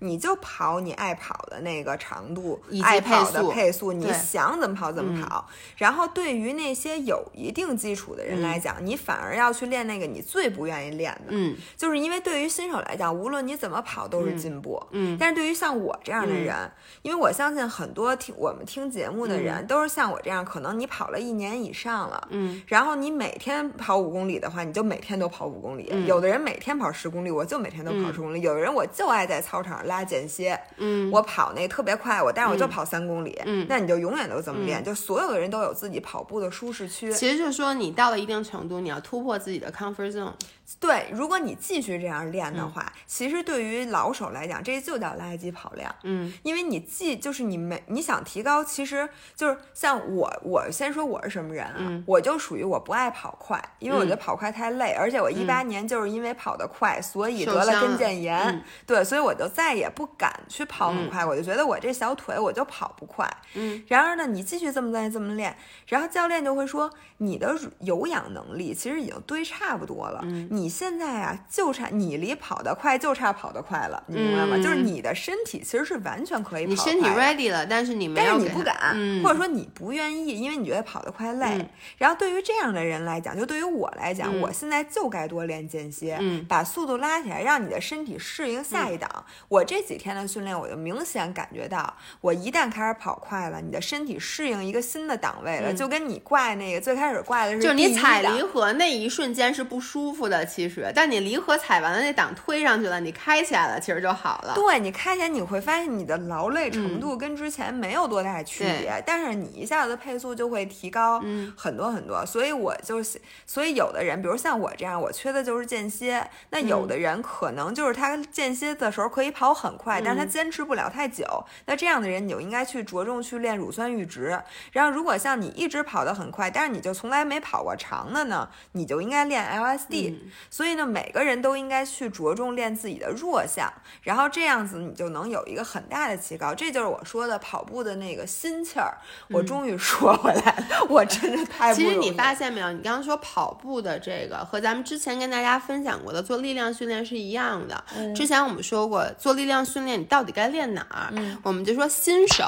你就跑你爱跑的那个长度以，及爱跑的配速，你想怎么跑怎么跑。然后对于那些有一定基础的人来讲，你反而要去练那个你最不愿意练的，嗯就是因为对于新手来讲，无论你怎么跑都是进步。嗯但是对于像我这样的人，因为我相信很多听我们听节目的人、都是像我这样，可能你跑了一年以上了，嗯，然后你每天跑五公里的话，你就每天都跑五公里。有的人每天跑十公里，我就每天都跑十公里。有的人我就爱在操场上拉间歇，嗯我跑那特别快，我但是我就跑三公里，嗯那你就永远都这么练。就所有的人都有自己跑步的舒适区。其实就是说，你到了一定程度，你要突破自己的 comfort zone。对，如果你继续这样练的话，其实对于老手来讲，这就叫垃圾跑量。嗯。因为你既就是你没你想提高，其实就是像我，我先说我是什么人啊？嗯。我就属于我不爱跑快，因为我觉得跑快太累，而且我一八年就是因为跑得快，所以得了跟腱炎，嗯。对，所以我就再也不敢去跑很快，我就觉得我这小腿我就跑不快。嗯，然而呢，你继续这么练这么练，然后教练就会说你的有氧能力其实已经堆差不多了，嗯你现在啊就差你离跑得快就差跑得快了，你明白吗？嗯。就是你的身体其实是完全可以跑得你身体 ready 了，但是你没有但是你不敢，嗯，或者说你不愿意，因为你觉得跑得快累。嗯。然后对于这样的人来讲，就对于我来讲，嗯。我现在就该多练间歇，嗯。把速度拉起来，让你的身体适应下一档。我这几天的训练，我就明显感觉到，我一旦开始跑快了，你的身体适应一个新的档位了，嗯。就跟你挂那个最开始挂的是就是你踩离合那一瞬间是不舒服的，其实，但你离合踩完了那档推推上去了，你开起来了，其实就好了。对你开起来，你会发现你的劳累程度跟之前没有多大区别，但是你一下子配速就会提高很多很多。所以我就，所以有的人，比如像我这样，我缺的就是间歇。那有的人可能就是他间歇的时候可以跑很快，但是他坚持不了太久。那这样的人，你就应该去着重去练乳酸阈值。然后，如果像你一直跑得很快，但是你就从来没跑过长的呢，你就应该练 LSD。所以呢，每个人都应该去着重练自己的弱项，然后这样子你就能有一个很大的提高。这就是我说的跑步的那个心气儿。我终于说回来了，我真的太其实你发现没有，你刚刚说跑步的这个和咱们之前跟大家分享过的做力量训练是一样的。之前我们说过，做力量训练你到底该练哪儿？我们就说新手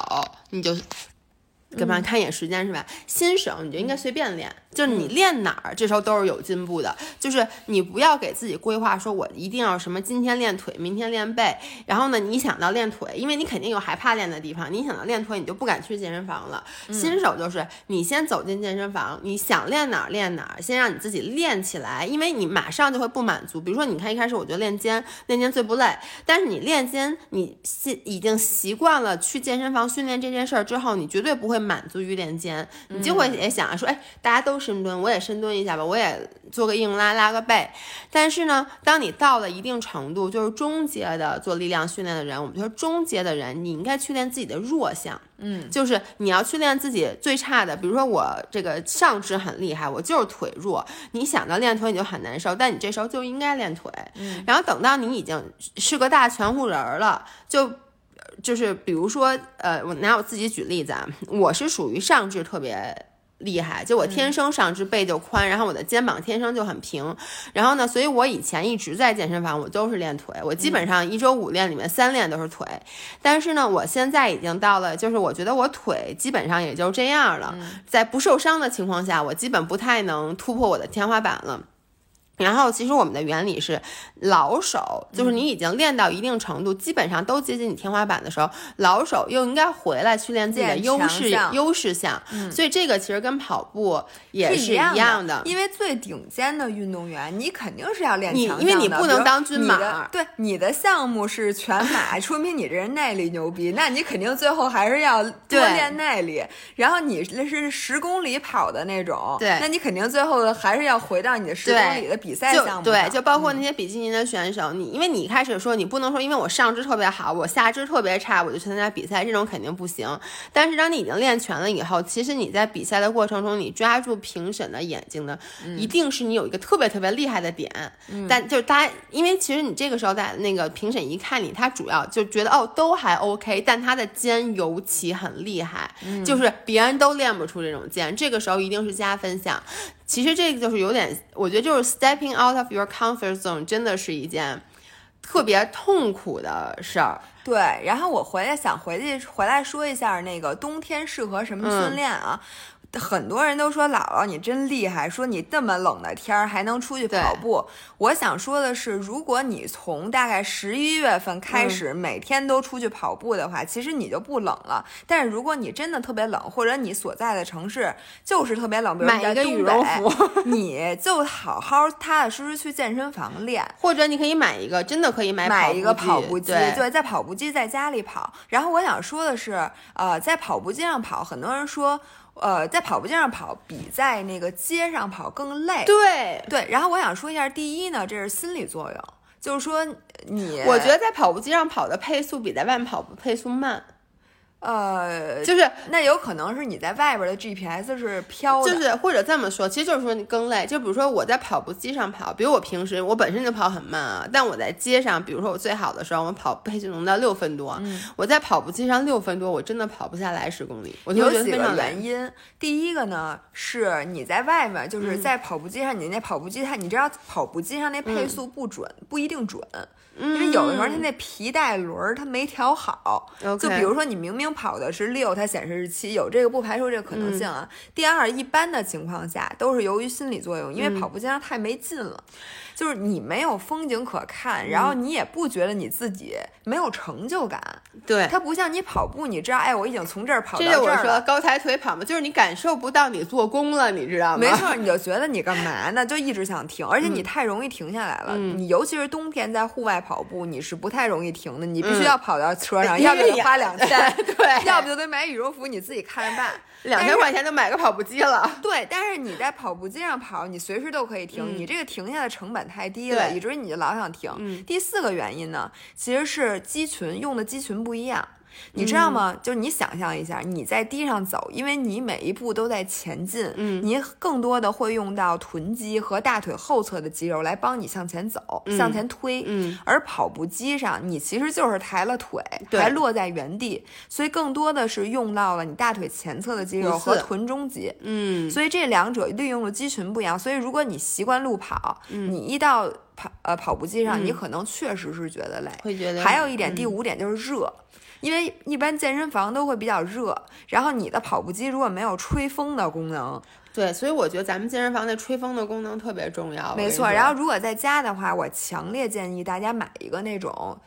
你就。干嘛看一眼时间是吧？新手你就应该随便练。就是你练哪儿，这时候都是有进步的。就是你不要给自己规划，说我一定要什么今天练腿，明天练背。然后呢，你想到练腿，因为你肯定有害怕练的地方，你想到练腿，你就不敢去健身房了。新手就是你先走进健身房，你想练哪儿练哪儿，先让你自己练起来，因为你马上就会不满足。比如说，你看一开始我就练肩，练肩最不累，但是你练肩，你习已经习惯了去健身房训练这件事儿之后，你绝对不会满足于练肩，你就会也想说，哎，大家都深蹲，我也深蹲一下吧，我也做个硬拉，拉个背。但是呢，当你到了一定程度，就是中阶的做力量训练的人，我们说中阶的人，你应该去练自己的弱项。嗯，就是你要去练自己最差的，比如说我这个上肢很厉害，我就是腿弱。你想到练腿你就很难受，但你这时候就应该练腿。嗯，然后等到你已经是个大全乎人了，就。就是比如说，呃，我拿我自己举例子啊，我是属于上肢特别厉害，就我天生上肢背就宽，然后我的肩膀天生就很平，然后呢，所以我以前一直在健身房，我都是练腿，我基本上一周五练里面三练都是腿，但是呢，我现在已经到了，就是我觉得我腿基本上也就这样了，在不受伤的情况下，我基本不太能突破我的天花板了。然后，其实我们的原理是，老手就是你已经练到一定程度，基本上都接近你天花板的时候，老手又应该回来去练自己的优势优势项。所以这个其实跟跑步也是一样的，因为最顶尖的运动员，你肯定是要练强因为你不能当军马。对，你的项目是全马，说明你这人耐力牛逼，那你肯定最后还是要多练耐力。然后你那是十公里跑的那种，对，那你肯定最后还是要回到你的十公里的比。比赛项目对，就包括那些比基尼的选手，你因为你一开始说你不能说，因为我上肢特别好，我下肢特别差，我就去参加比赛，这种肯定不行。但是当你已经练全了以后，其实你在比赛的过程中，你抓住评审的眼睛的，一定是你有一个特别特别厉害的点。但就是大家，因为其实你这个时候在那个评审一看你，他主要就觉得哦都还 OK，但他的肩尤其很厉害，就是别人都练不出这种肩，这个时候一定是加分项。其实这个就是有点，我觉得就是 stepping out of your comfort zone，真的是一件特别痛苦的事儿。对，然后我回来想回去回来说一下那个冬天适合什么训练啊。很多人都说姥姥你真厉害，说你这么冷的天儿还能出去跑步。我想说的是，如果你从大概十一月份开始每天都出去跑步的话，其实你就不冷了。但是如果你真的特别冷，或者你所在的城市就是特别冷，比如买一个羽绒服，你就好好踏踏实实去健身房练，或者你可以买一个，真的可以买买一个跑步机，对，在跑步机在家里跑。然后我想说的是，呃，在跑步机上跑，很多人说。呃，在跑步机上跑比在那个街上跑更累。对对，然后我想说一下，第一呢，这是心理作用，就是说你，我觉得在跑步机上跑的配速比在外面跑步配速慢。呃，就是那有可能是你在外边的 GPS 是飘的，就是或者这么说，其实就是说你更累。就比如说我在跑步机上跑，比如我平时我本身就跑很慢啊，但我在街上，比如说我最好的时候，我跑配速能到六分多。我在跑步机上六分多，我真的跑不下来十公里。我有几个原因，第一个呢是你在外面，就是在跑步机上，你那跑步机它，你知道跑步机上那配速不准，不一定准。因为有的时候它那皮带轮儿它没调好，就比如说你明明明跑的是六，它显示是七，有这个不排除这个可能性啊。第二，一般的情况下都是由于心理作用，因为跑步机上太没劲了。就是你没有风景可看，然后你也不觉得你自己没有成就感。对，它不像你跑步，你知道，哎，我已经从这儿跑到这儿了。我说高抬腿跑嘛，就是你感受不到你做功了，你知道吗？没错，你就觉得你干嘛呢？就一直想停，而且你太容易停下来了。你尤其是冬天在户外跑步，你是不太容易停的，你必须要跑到车上，要不就花两千，对，要不就得买羽绒服，你自己看着办。两千块钱就买个跑步机了。对，但是你在跑步机上跑，你随时都可以停，你这个停下的成本太低了，以至于你就老想停。第四个原因呢，其实是肌群用的肌群不一样。你知道吗？就是你想象一下，你在地上走，因为你每一步都在前进，嗯，你更多的会用到臀肌和大腿后侧的肌肉来帮你向前走、向前推，嗯。而跑步机上，你其实就是抬了腿，还落在原地，所以更多的是用到了你大腿前侧的肌肉和臀中肌，嗯。所以这两者利用的肌群不一样，所以如果你习惯路跑，你一到跑呃跑步机上，你可能确实是觉得累，会觉得。还有一点，第五点就是热。因为一般健身房都会比较热，然后你的跑步机如果没有吹风的功能，对，所以我觉得咱们健身房那吹风的功能特别重要。没错，然后如果在家的话，我强烈建议大家买一个那种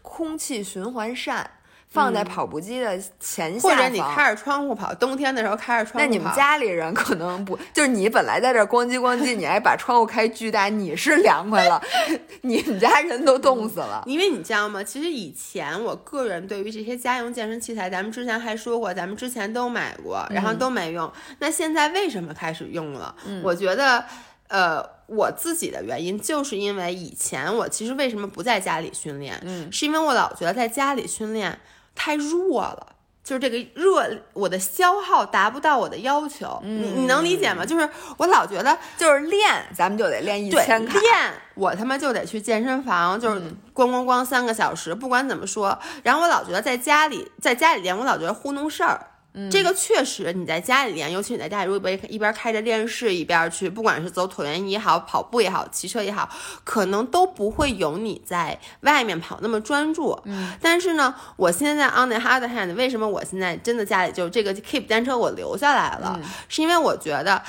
空气循环扇。放在跑步机的前下方，或者你开着窗户跑，冬天的时候开着窗户跑。那你们家里人可能不，就是你本来在这咣叽咣叽，你还把窗户开巨大，你是凉快了，你们家人都冻死了。因为你知道吗？其实以前我个人对于这些家用健身器材，咱们之前还说过，咱们之前都买过，然后都没用。那现在为什么开始用了？我觉得，呃，我自己的原因就是因为以前我其实为什么不在家里训练？嗯，是因为我老觉得在家里训练。太弱了，就是这个热，我的消耗达不到我的要求，你你能理解吗？就是我老觉得，就是练，咱们就得练一千卡练，我他妈就得去健身房，就是咣咣咣三个小时，不管怎么说，然后我老觉得在家里，在家里练，我老觉得糊弄事儿。这个确实，你在家里练，尤其你在家里，如果一边开着电视一边去，不管是走椭圆仪也好，跑步也好，骑车也好，可能都不会有你在外面跑那么专注。嗯，但是呢，我现在 on the other hand，为什么我现在真的家里就这个 keep 单车我留下来了，是因为我觉得。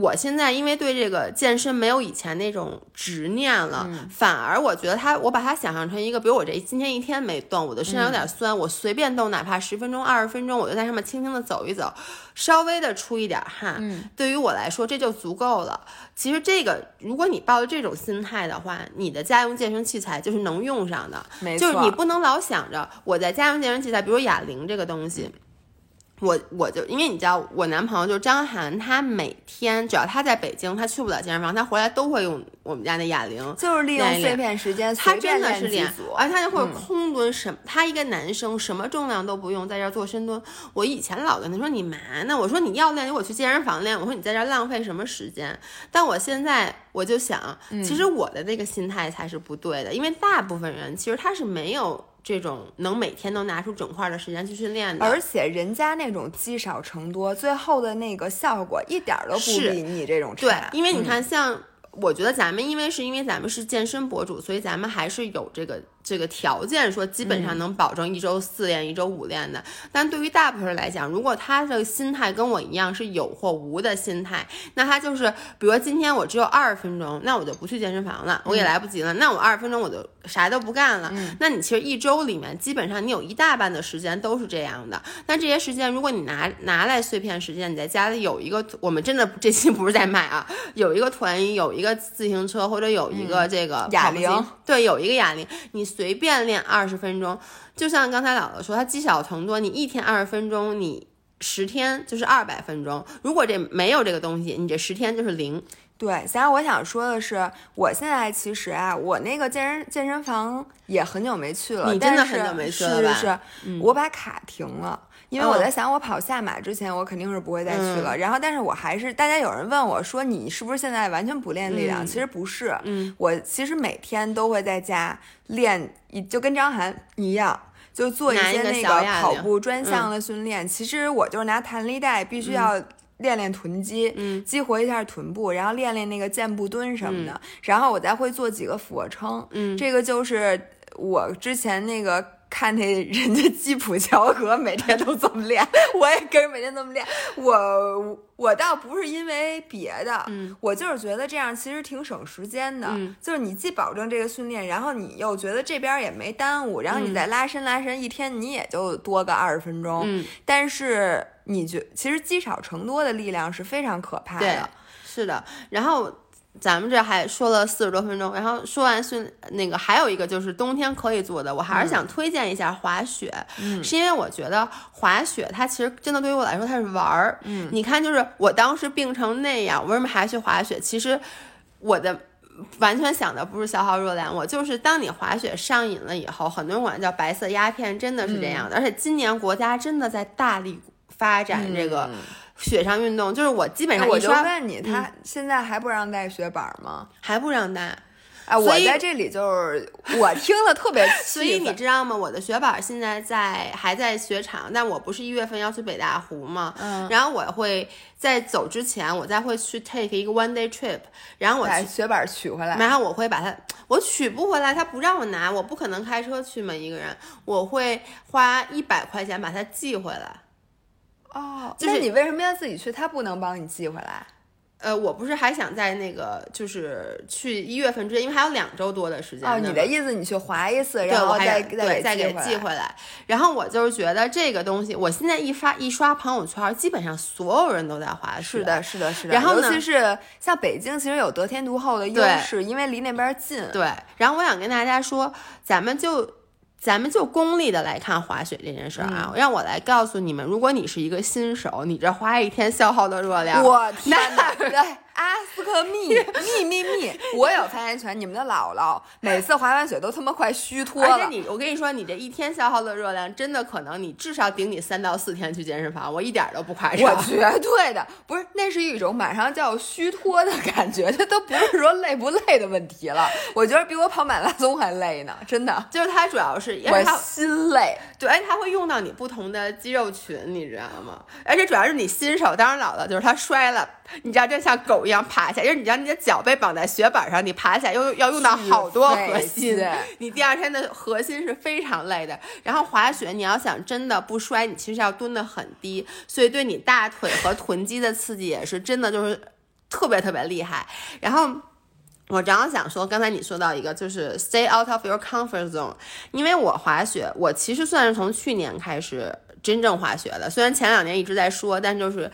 我现在因为对这个健身没有以前那种执念了，反而我觉得它，我把它想象成一个，比如我这今天一天没动，我的身上有点酸，我随便动，哪怕十分钟、二十分钟，我就在上面轻轻的走一走，稍微的出一点汗，对于我来说这就足够了。其实这个，如果你抱着这种心态的话，你的家用健身器材就是能用上的，没错，就是你不能老想着我在家用健身器材，比如哑铃这个东西。我我就因为你知道，我男朋友就是张涵，他每天只要他在北京，他去不了健身房，他回来都会用我们家那哑铃，就是利用碎片时间，他真的是练，而且他就会空蹲什么，他一个男生什么重量都不用，在这做深蹲。我以前老跟他说你嘛呢？我说你要练，我去健身房练。我说你在这浪费什么时间？但我现在我就想，其实我的那个心态才是不对的，因为大部分人其实他是没有。这种能每天都拿出整块的时间去训练的，而且人家那种积少成多，最后的那个效果一点都不比你这种差。对，因为你看，像我觉得咱们，因为是因为咱们是健身博主，所以咱们还是有这个。这个条件说基本上能保证一周四练一周五练的，但对于大部分人来讲，如果他的心态跟我一样是有或无的心态，那他就是，比如说今天我只有二十分钟，那我就不去健身房了，我也来不及了，那我二十分钟我就啥都不干了。那你其实一周里面基本上你有一大半的时间都是这样的，那这些时间如果你拿拿来碎片时间，你在家里有一个，我们真的这期不是在卖啊，有一个团椅，有一个自行车或者有一个这个哑铃，对，有一个哑铃，你。随便练二十分钟，就像刚才姥姥说，它积少成多。你一天二十分钟，你十天就是二百分钟。如果这没有这个东西，你这十天就是零。对，现在我想说的是，我现在其实啊，我那个健身健身房也很久没去了。你真的很久没去了吧？是是是，我把卡停了。因为我在想，我跑下马之前，我肯定是不会再去了。然后，但是我还是，大家有人问我说，你是不是现在完全不练力量？其实不是，我其实每天都会在家练，就跟张涵一样，就做一些那个跑步专项的训练。其实我就是拿弹力带，必须要练练臀肌，激活一下臀部，然后练练那个箭步蹲什么的。然后我再会做几个俯卧撑，这个就是我之前那个。看那人家基普乔格每天都这么练，我也跟着每天这么练。我我倒不是因为别的，嗯，我就是觉得这样其实挺省时间的。嗯，就是你既保证这个训练，然后你又觉得这边也没耽误，然后你再拉伸拉伸，一天你也就多个二十分钟。嗯，但是你觉其实积少成多的力量是非常可怕的。，是的。然后咱们这还说了四十多分钟，然后说完训那个还有一个就是冬天可以做的，我还是想推荐一下滑雪，嗯是因为我觉得滑雪它其实真的对于我来说它是玩儿。嗯，你看，就是我当时病成那样，我为什么还去滑雪？其实我的。完全想的不是消耗热量，我就是当你滑雪上瘾了以后，很多人管它叫白色鸦片，真的是这样的。而且今年国家真的在大力发展这个雪上运动，就是我基本上我就问你，他现在还不让带雪板吗？还不让带，哎，我在这里就是我听了特别气所以你知道吗？我的雪板现在在还在雪场，但我不是一月份要去北大湖吗？嗯，然后我会在走之前，我再会去 take 一个 one day trip，然后我去，把雪板取回来。然后我会把它，我取不回来，他不让我拿，我不可能开车去嘛，一个人，我会花一百块钱把它寄回来。哦，就是你为什么要自己去？他不能帮你寄回来？呃，我不是还想在那个就是去一月份之前，因为还有两周多的时间哦，你的意思你去划一次，然后再得再给给寄寄回来。然后我就是觉得这个东西，我现在一发一刷朋友圈，基本上所有人都在滑雪。是的，是的，是的。然后尤其是像北京，其实有得天独厚的优势，因为离那边近。对，然后我想跟大家说，咱们就咱们就功利的来看滑雪这件事儿啊，让我来告诉你们，如果你是一个新手，你这滑一天消耗的热量，我天哪！对，阿斯克密密密密，我有发言权。你们的姥姥 每次滑完雪都他妈快虚脱了。而且你，我跟你说，你这一天消耗的热量，真的可能你至少顶你三到四天去健身房，我一点儿都不夸张我。绝对的不是，那是一种马上就要虚脱的感觉，这都不是说累不累的问题了。我觉得比我跑马拉松还累呢，真的，就是它主要是，因为我它心累。对，而且它会用到你不同的肌肉群，你知道吗？而且主要是你新手，当然老了，就是他摔了，你知道，这像狗一样爬起来，就是你知道你的脚被绑在雪板上，你爬起来又要用到好多核心你第二天的核心是非常累的。然后滑雪，你要想真的不摔，你其实要蹲得很低，所以对你大腿和臀肌的刺激也是真的就是特别特别厉害。然后。我正好想说，刚才你说到一个，就是 stay out of your comfort zone。因为我滑雪，我其实算是从去年开始真正滑雪的，虽然前两年一直在说，但就是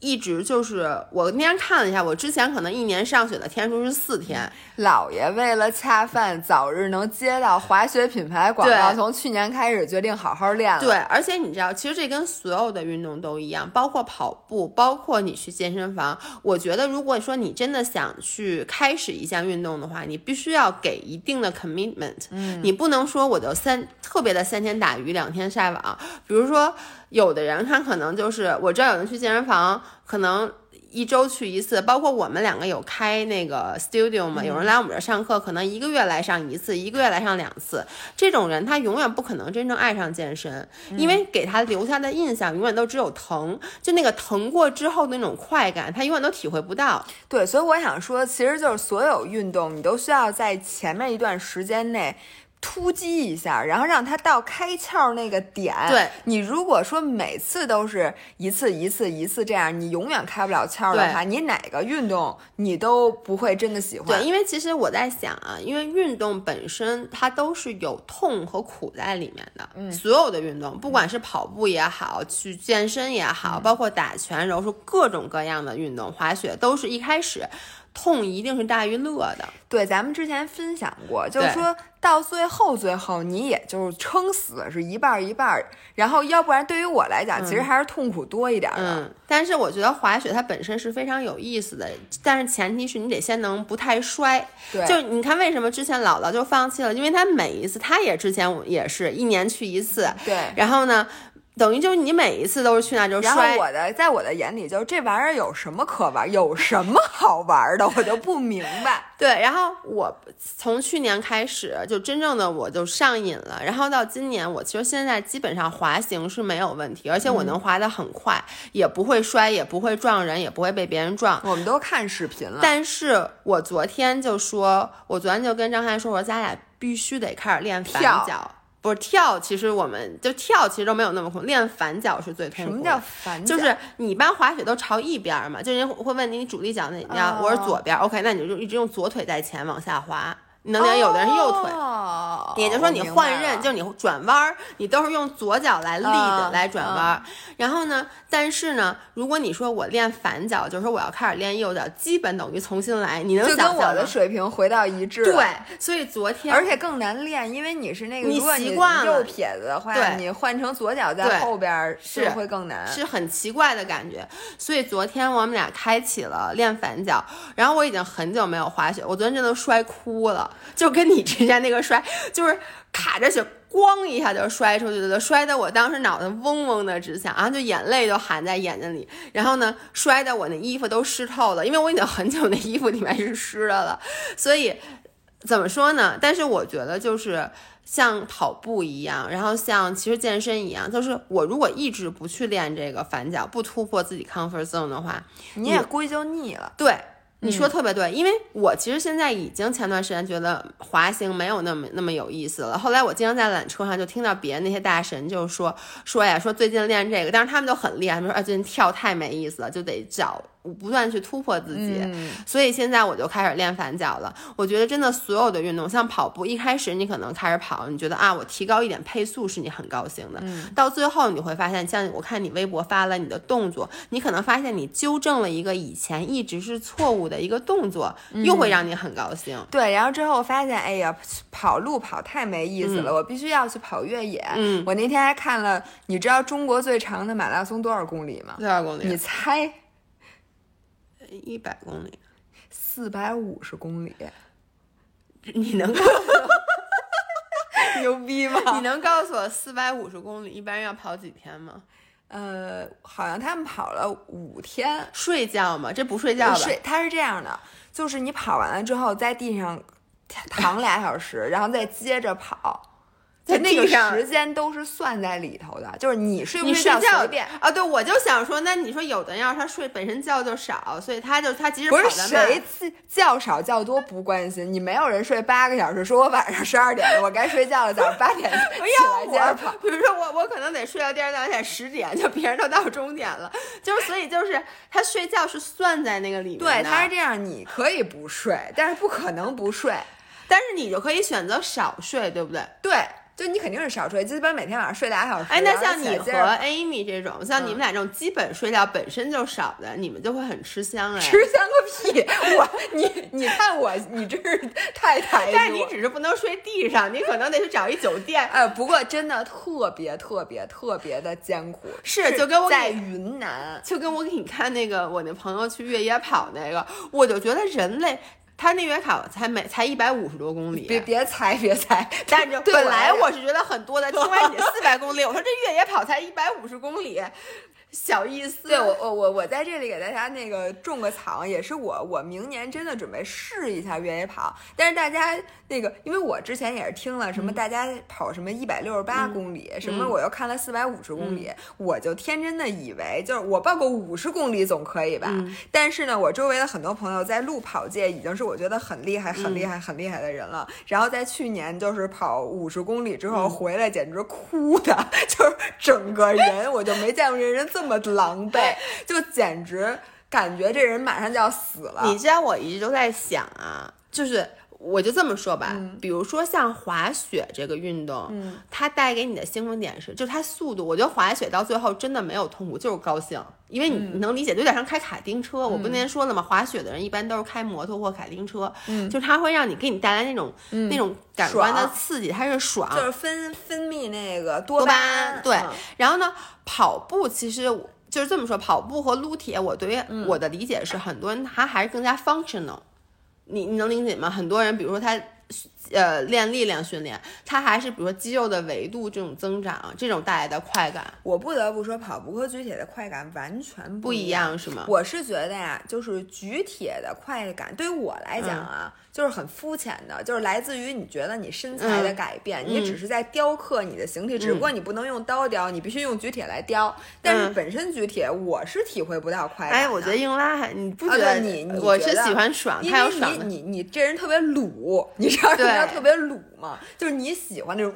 一直就是我那天看了一下，我之前可能一年上雪的天数是四天，姥爷为了恰饭，早日能接到滑雪品牌广告，从去年开始决定好好练了。对，而且你知道，其实这跟所有的运动都一样，包括跑步，包括你去健身房。我觉得，如果说你真的想去开始一项运动的话，你必须要给一定的 commitment。嗯，你不能说我就三特别的三天打鱼两天晒网。比如说，有的人他可能就是我知道有人去健身房，可能。一周去一次，包括我们两个有开那个 studio 嘛，有人来我们这儿上课，可能一个月来上一次，一个月来上两次。这种人他永远不可能真正爱上健身，因为给他留下的印象永远都只有疼，就那个疼过之后的那种快感，他永远都体会不到。对，所以我想说，其实就是所有运动，你都需要在前面一段时间内。突击一下，然后让它到开窍那个点。对你如果说每次都是一次一次一次这样，你永远开不了窍的话，你哪个运动你都不会真的喜欢。对，因为其实我在想啊，因为运动本身它都是有痛和苦在里面的。嗯，所有的运动，不管是跑步也好，去健身也好，包括打拳、柔术，各种各样的运动，滑雪都是一开始。痛一定是大于乐的，对，咱们之前分享过，就是说到最后最后，你也就是撑死是一半一半，然后要不然对于我来讲，其实还是痛苦多一点的。嗯，但是我觉得滑雪它本身是非常有意思的，但是前提是你得先能不太摔。对，就你看为什么之前姥姥就放弃了，因为她每一次，她也之前也是一年去一次，对，然后呢。等于就是你每一次都是去那就摔。然后我的在我的眼里，就是这玩意儿有什么可玩，有什么好玩的，我就不明白。对，然后我从去年开始就真正的我就上瘾了，然后到今年，我其实现在基本上滑行是没有问题，而且我能滑得很快，嗯、也不会摔，也不会撞人，也不会被别人撞。我们都看视频了。但是我昨天就说，我昨天就跟张翰说，我说咱俩必须得开始练反脚。不是跳，其实我们就跳，其实都没有那么痛。练反脚是最痛苦。什么叫反脚？就是你一般滑雪都朝一边嘛，就人会问你你主力脚哪边，我是左边，OK，那你就一直用左腿在前往下滑。你能练，有的人是右腿，哦也就是说你换刃，就是你转弯儿，你都是用左脚来立来转弯儿。然后呢，但是呢，如果你说我练反脚，就是说我要开始练右脚，基本等于重新来，你能？跟我的水平回到一致了。对，所以昨天而且更难练，因为你是那个，你习惯了右撇子的话，对你换成左脚在后边儿是就会更难。是很奇怪的感觉。所以昨天我们俩开启了练反脚，然后我已经很久没有滑雪，我昨天真的摔哭了，就跟你之前那个摔，就是卡着血。咣一下就摔出去了，摔得我当时脑袋嗡嗡的直响，然后就眼泪都含在眼睛里，然后呢，摔得我那衣服都湿透了，因为我已经很久那衣服里面是湿的了，所以怎么说呢？但是我觉得就是像跑步一样，然后像其实健身一样，就是我如果一直不去练这个反脚，不突破自己 comfort zone 的话，你也估计就腻了。对。你说特别对，因为我其实现在已经前段时间觉得滑行没有那么那么有意思了。后来我经常在缆车上就听到别的那些大神就说说呀，说最近练这个，但是他们就很厉害，他们说啊最近跳太没意思了，就得找不断去突破自己。嗯，所以现在我就开始练反脚了。我觉得真的所有的运动，像跑步，一开始你可能开始跑，你觉得啊，我提高一点配速是你很高兴的。到最后你会发现，像我看你微博发了你的动作，你可能发现你纠正了一个以前一直是错误的一个动作，又会让你很高兴。对。然后之后我发现，哎呀，跑路跑太没意思了，我必须要去跑越野。嗯，我那天还看了，你知道中国最长的马拉松多少公里吗？多少公里你？猜？一百公里。四百五十公里，你能告诉我？牛逼吗？你能告诉我四百五十公里一般人要跑几天吗？呃，好像他们跑了五天，睡觉吗？这不睡觉吧？睡，他是这样的，就是你跑完了之后，在地上躺俩小时，然后再接着跑。在那个时间都是算在里头的，就是你睡不睡睡觉随便，啊？对，我就想说，那你说有的人要是他睡本身觉就少，所以他就他即使不是跑得慢谁自觉少觉多不关心，你没有人睡八个小时，说我晚上十二点了，我该睡觉了，早上八点起来接着跑。比如说我我可能得睡到第二天十点，就别人都到终点了，就是所以就是他睡觉是算在那个里面的，对，他是这样，你可以不睡，但是不可能不睡。但是你就可以选择少睡，对不对？对，就你肯定是少睡，基本每天晚上睡俩小时。哎，那像你和 Amy 这种，像你们俩这种基本睡觉本身就少的，你们就会很吃香哎。吃香个屁！我你你看我，你真是太 抬。但是你只是不能睡地上，你可能得去找一酒店。哎，不过真的特别特别特别的艰苦，是就跟我在云南，就跟我给你看那个我那朋友去越野跑那个，我就觉得人类他那越野跑才每才一百五十多公里，别别猜 别猜，但是本来我是觉得很多的，听完你四百公里，我说这越野跑才一百五十公里，小意思。对我我我我在这里给大家那个种个草，也是我我明年真的准备试一下越野跑，但是大家那个，因为我之前也是听了什么大家跑什么一百六十八公里，什么我又看了四百五十公里，我就天真的以为就是我报个五十公里总可以吧，但是呢，我周围的很多朋友在路跑界已经是我觉得很厉害、很厉害、很厉害的人了，然后在去年就是跑五十公里之后回来，简直哭的，就是整个人我就没见过这人这么狼狈，就简直感觉这人马上就要死了。你知道我一直都在想啊，就是我就这么说吧，嗯比如说像滑雪这个运动，嗯，它带给你的兴奋点是，就是它速度。我觉得滑雪到最后真的没有痛苦，就是高兴，因为你能理解，就有点像开卡丁车。我不那天说了吗？滑雪的人一般都是开摩托或卡丁车，嗯就是它会让你给你带来那种、那种感官的刺激，它是爽，就是分分泌那个多多巴巴胺，对。嗯然后呢，跑步其实就是这么说，跑步和撸铁，我对于嗯我的理解是，很多人他还是更加 functional。你你能理解吗？很多人，比如说他。呃，练力量训练，它还是比如说肌肉的维度这种增长，这种带来的快感我不得不说，跑步和举铁的快感完全不一一样。是吗？我是觉得呀，就是举铁的快感，对于我来讲啊，就是很肤浅的，就是来自于你觉得你身材的改变，你只是在雕刻你的形体，只不过你不能用刀雕，你必须用举铁来雕。但是本身举铁，我是体会不到快感的。哎，我觉得硬拉还你不啊觉得？对你你我是喜欢爽，因为他有爽。你你你这人特别鲁，你知道什么知道特别鲁嘛？就是你喜欢那种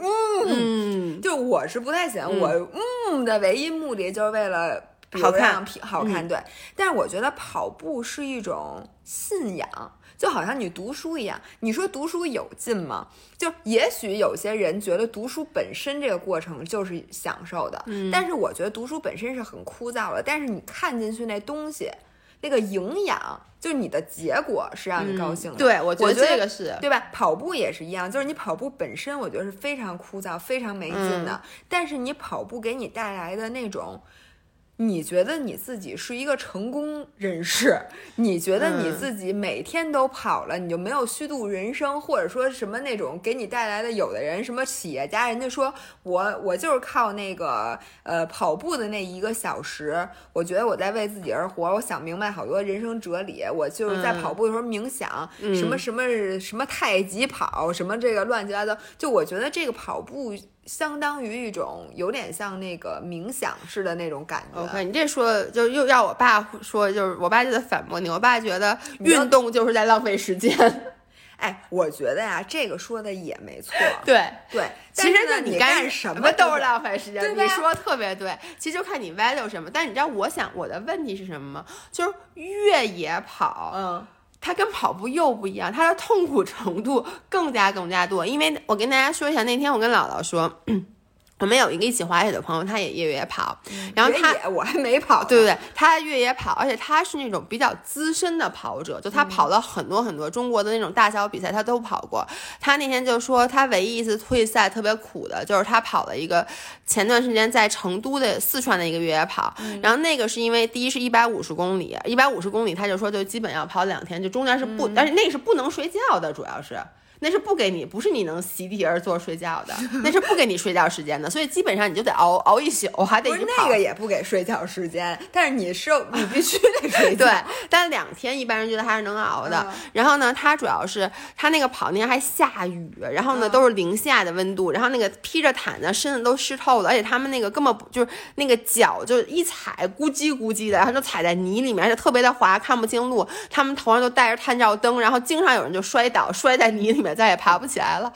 嗯，就我是不太喜欢，我嗯的唯一目的就是为了好看，好看。对，但是我觉得跑步是一种信仰。就好像你读书一样，你说读书有劲吗？就也许有些人觉得读书本身这个过程就是享受的，嗯，但是我觉得读书本身是很枯燥的。但是你看进去那东西，那个营养，就是你的结果是让你高兴的。对，我觉得这个是对吧？跑步也是一样，就是你跑步本身，我觉得是非常枯燥、非常没劲的。但是你跑步给你带来的那种。你觉得你自己是一个成功人士？你觉得你自己每天都跑了，你就没有虚度人生，或者说什么那种给你带来的？有的人什么企业家，人家说我我就是靠那个呃跑步的那一个小时，我觉得我在为自己而活，我想明白好多人生哲理，我就是在跑步的时候冥想，什么什么什么太极跑，什么这个乱七八糟，就我觉得这个跑步。相当于一种有点像那个冥想式的那种感觉。OK，你这说就又要我爸说，就是我爸就在反驳你。我爸觉得运动就是在浪费时间。哎，我觉得呀，这个说的也没错。对对，其实呢你干什么都是浪费时间。你说特别对，其实就看你 value 什么。但你知道我想我的问题是什么吗？就是越野跑，嗯。它跟跑步又不一样，它的痛苦程度更加更加多。因为我跟大家说一下，那天我跟姥姥说。我们有一个一起滑雪的朋友，他也越野跑，然后他我还没跑，对不对？他越野跑，而且他是那种比较资深的跑者，就他跑了很多很多中国的那种大小比赛，他都跑过。他那天就说，他唯一一次退赛特别苦的，就是他跑了一个前段时间在成都的四川的一个越野跑，然后那个是因为第一是一百五十公里，一百五十公里，他就说就基本要跑两天，就中间是不，但是那个是不能睡觉的，主要是。那是不给你，不是你能席地而坐睡觉的，那是不给你睡觉时间的，所以基本上你就得熬熬一宿，还得一那个也不给睡觉时间，但是你是你必须得睡 觉。对，但两天一般人觉得还是能熬的。然后呢，他主要是他那个跑那天还下雨，然后呢都是零下的温度，然后那个披着毯子，身子都湿透了，而且他们那个根本就是那个脚就一踩咕叽咕叽的，然后就踩在泥里面，而且特别的滑，看不清路。他们头上都带着探照灯，然后经常有人就摔倒，摔在泥里面。再也爬不起来了。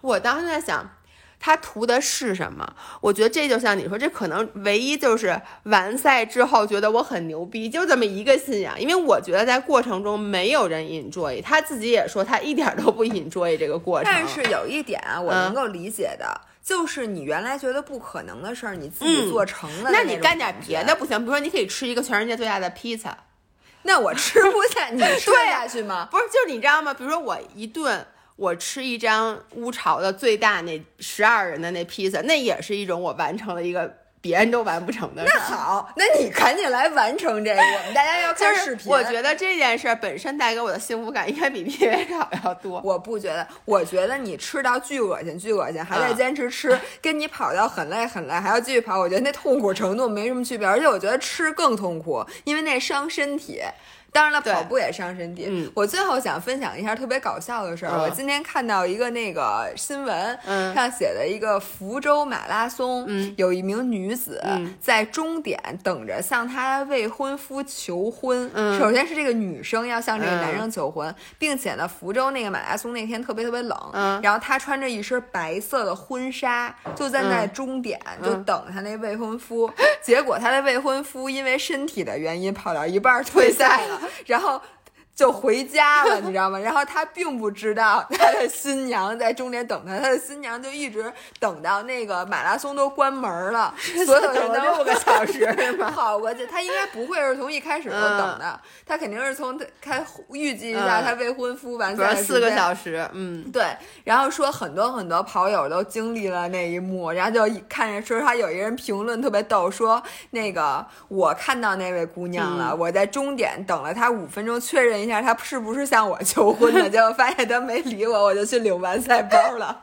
我当时在想，他图的是什么？我觉得这就像你说，这可能唯一就是完赛之后觉得我很牛逼，就这么一个信仰。因为我觉得在过程中没有人 enjoy，他自己也说他一点都不 enjoy 这个过程。但是有一点啊，我能够理解的，就是你原来觉得不可能的事儿，你自己做成了。那你干点别的不行？比如说，你可以吃一个全世界最大的披萨。那我吃不下，你吃下去吗？不是，就是你知道吗？比如说我一顿。我吃一张乌巢的最大那十二人的那披萨，那也是一种我完成了一个别人都完不成的。那好，那你赶紧来完成这个，我们大家要看视频。我觉得这件事本身带给我的幸福感应该比 P V 考要多。我不觉得，我觉得你吃到巨恶心，巨恶心，还在坚持吃，跟你跑到很累很累还要继续跑，我觉得那痛苦程度没什么区别。而且我觉得吃更痛苦，因为那伤身体。当然了，跑步也伤身体。我最后想分享一下特别搞笑的事儿。我今天看到一个那个新闻，上写的一个福州马拉松，有一名女子在终点等着向她未婚夫求婚。首先是这个女生要向这个男生求婚，并且呢，福州那个马拉松那天特别特别冷，然后她穿着一身白色的婚纱，就站在终点就等她那未婚夫。结果她的未婚夫因为身体的原因跑到一半退赛了。然后就回家了，你知道吗？然后他并不知道他的新娘在终点等他，他的新娘就一直等到那个马拉松都关门了，所有人都六个 小时跑过去。他应该不会是从一开始就等的，他肯定是从开预计一下他未婚夫完赛四个小时，嗯，对。然后说很多很多跑友都经历了那一幕，然后就看着说他有一个人评论特别逗，说那个我看到那位姑娘了，我在终点等了她五分钟，确认。一下他是不是向我求婚的？结果发现他没理我，我就去领完赛包了。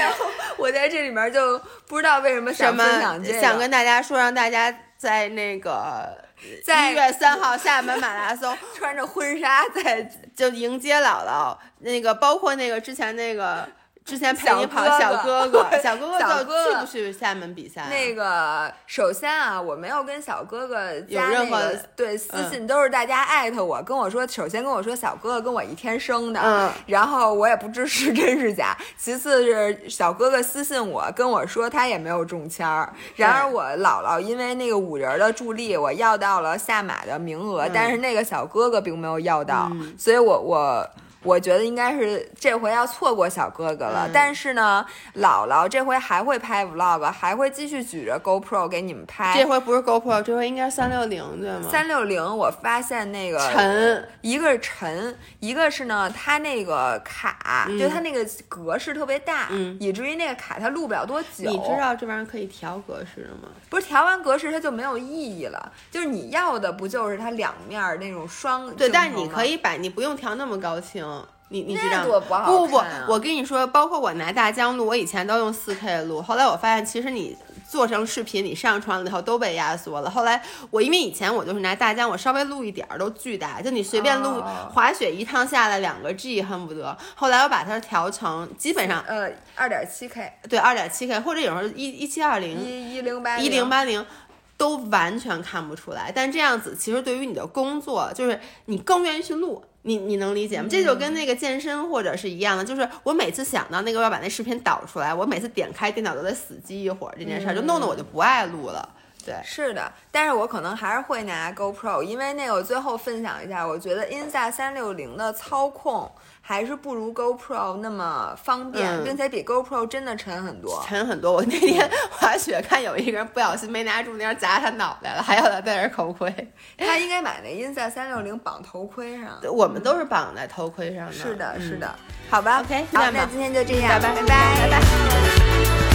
然后我在这里面就不知道为什么想分享这个，想跟大家说，让大家在那个在一月三号厦门马拉松穿着婚纱在就迎接姥姥。那个包括那个之前那个之前陪你跑小哥哥，小哥哥去不去厦门比赛？那个首先啊，我没有跟小哥哥加任何对私信，都是大家艾特我，跟我说，首先跟我说小哥哥跟我一天生的，嗯，然后我也不知是 真是假。其次是小哥哥私信我，跟我说他也没有中签儿。然而我姥姥因为那个五人的助力，我要到了下马的名额，但是那个小哥哥并没有要到，所以我我。我觉得应该是这回要错过小哥哥了，但是呢，姥姥这回还会拍 vlog，还会继续举着 GoPro 给你们拍。这回不是 GoPro，这回应该是三六零，对吗？三六零，我发现那个沉，一个是沉，一个是呢，它那个卡，就它那个格式特别大，以至于那个卡它录不了多久。你知道这玩意儿可以调格式的吗？不是调完格式它就没有意义了，就是你要的不就是它两面那种双？对，但是你可以把，你不用调那么高清。你你知道不不不，我跟你说，包括我拿大疆录，我以前都用四 K 录，后来我发现其实你做成视频，你上传了以后都被压缩了。后来我因为以前我就是拿大疆，我稍微录一点儿都巨大，就你随便录滑雪一趟下来两个 G 恨不得。后来我把它调成基本上呃二点七 K，对二点七 K，或者有时候一一七二零一一零八一零八零都完全看不出来。但这样子其实对于你的工作，就是你更愿意去录。你你能理解吗？这就跟那个健身或者是一样的，就是我每次想到那个要把那视频导出来，我每次点开电脑都得死机一会儿，这件事儿就弄得我就不爱录了。对，是的，但是我可能还是会拿 GoPro，因为那个我最后分享一下，我觉得 Insta 三六零的操控还是不如 GoPro 那么方便，并且比 GoPro 真的沉很多，沉很多。我那天 滑雪看有一个人不小心没拿住，那砸他脑袋了，还要他戴着头盔。他应该买那 Insta 三六零绑头盔上，我们都是绑在头盔上的。是的，是的，好吧，OK，好，那今天就这样，拜拜，拜拜，拜拜。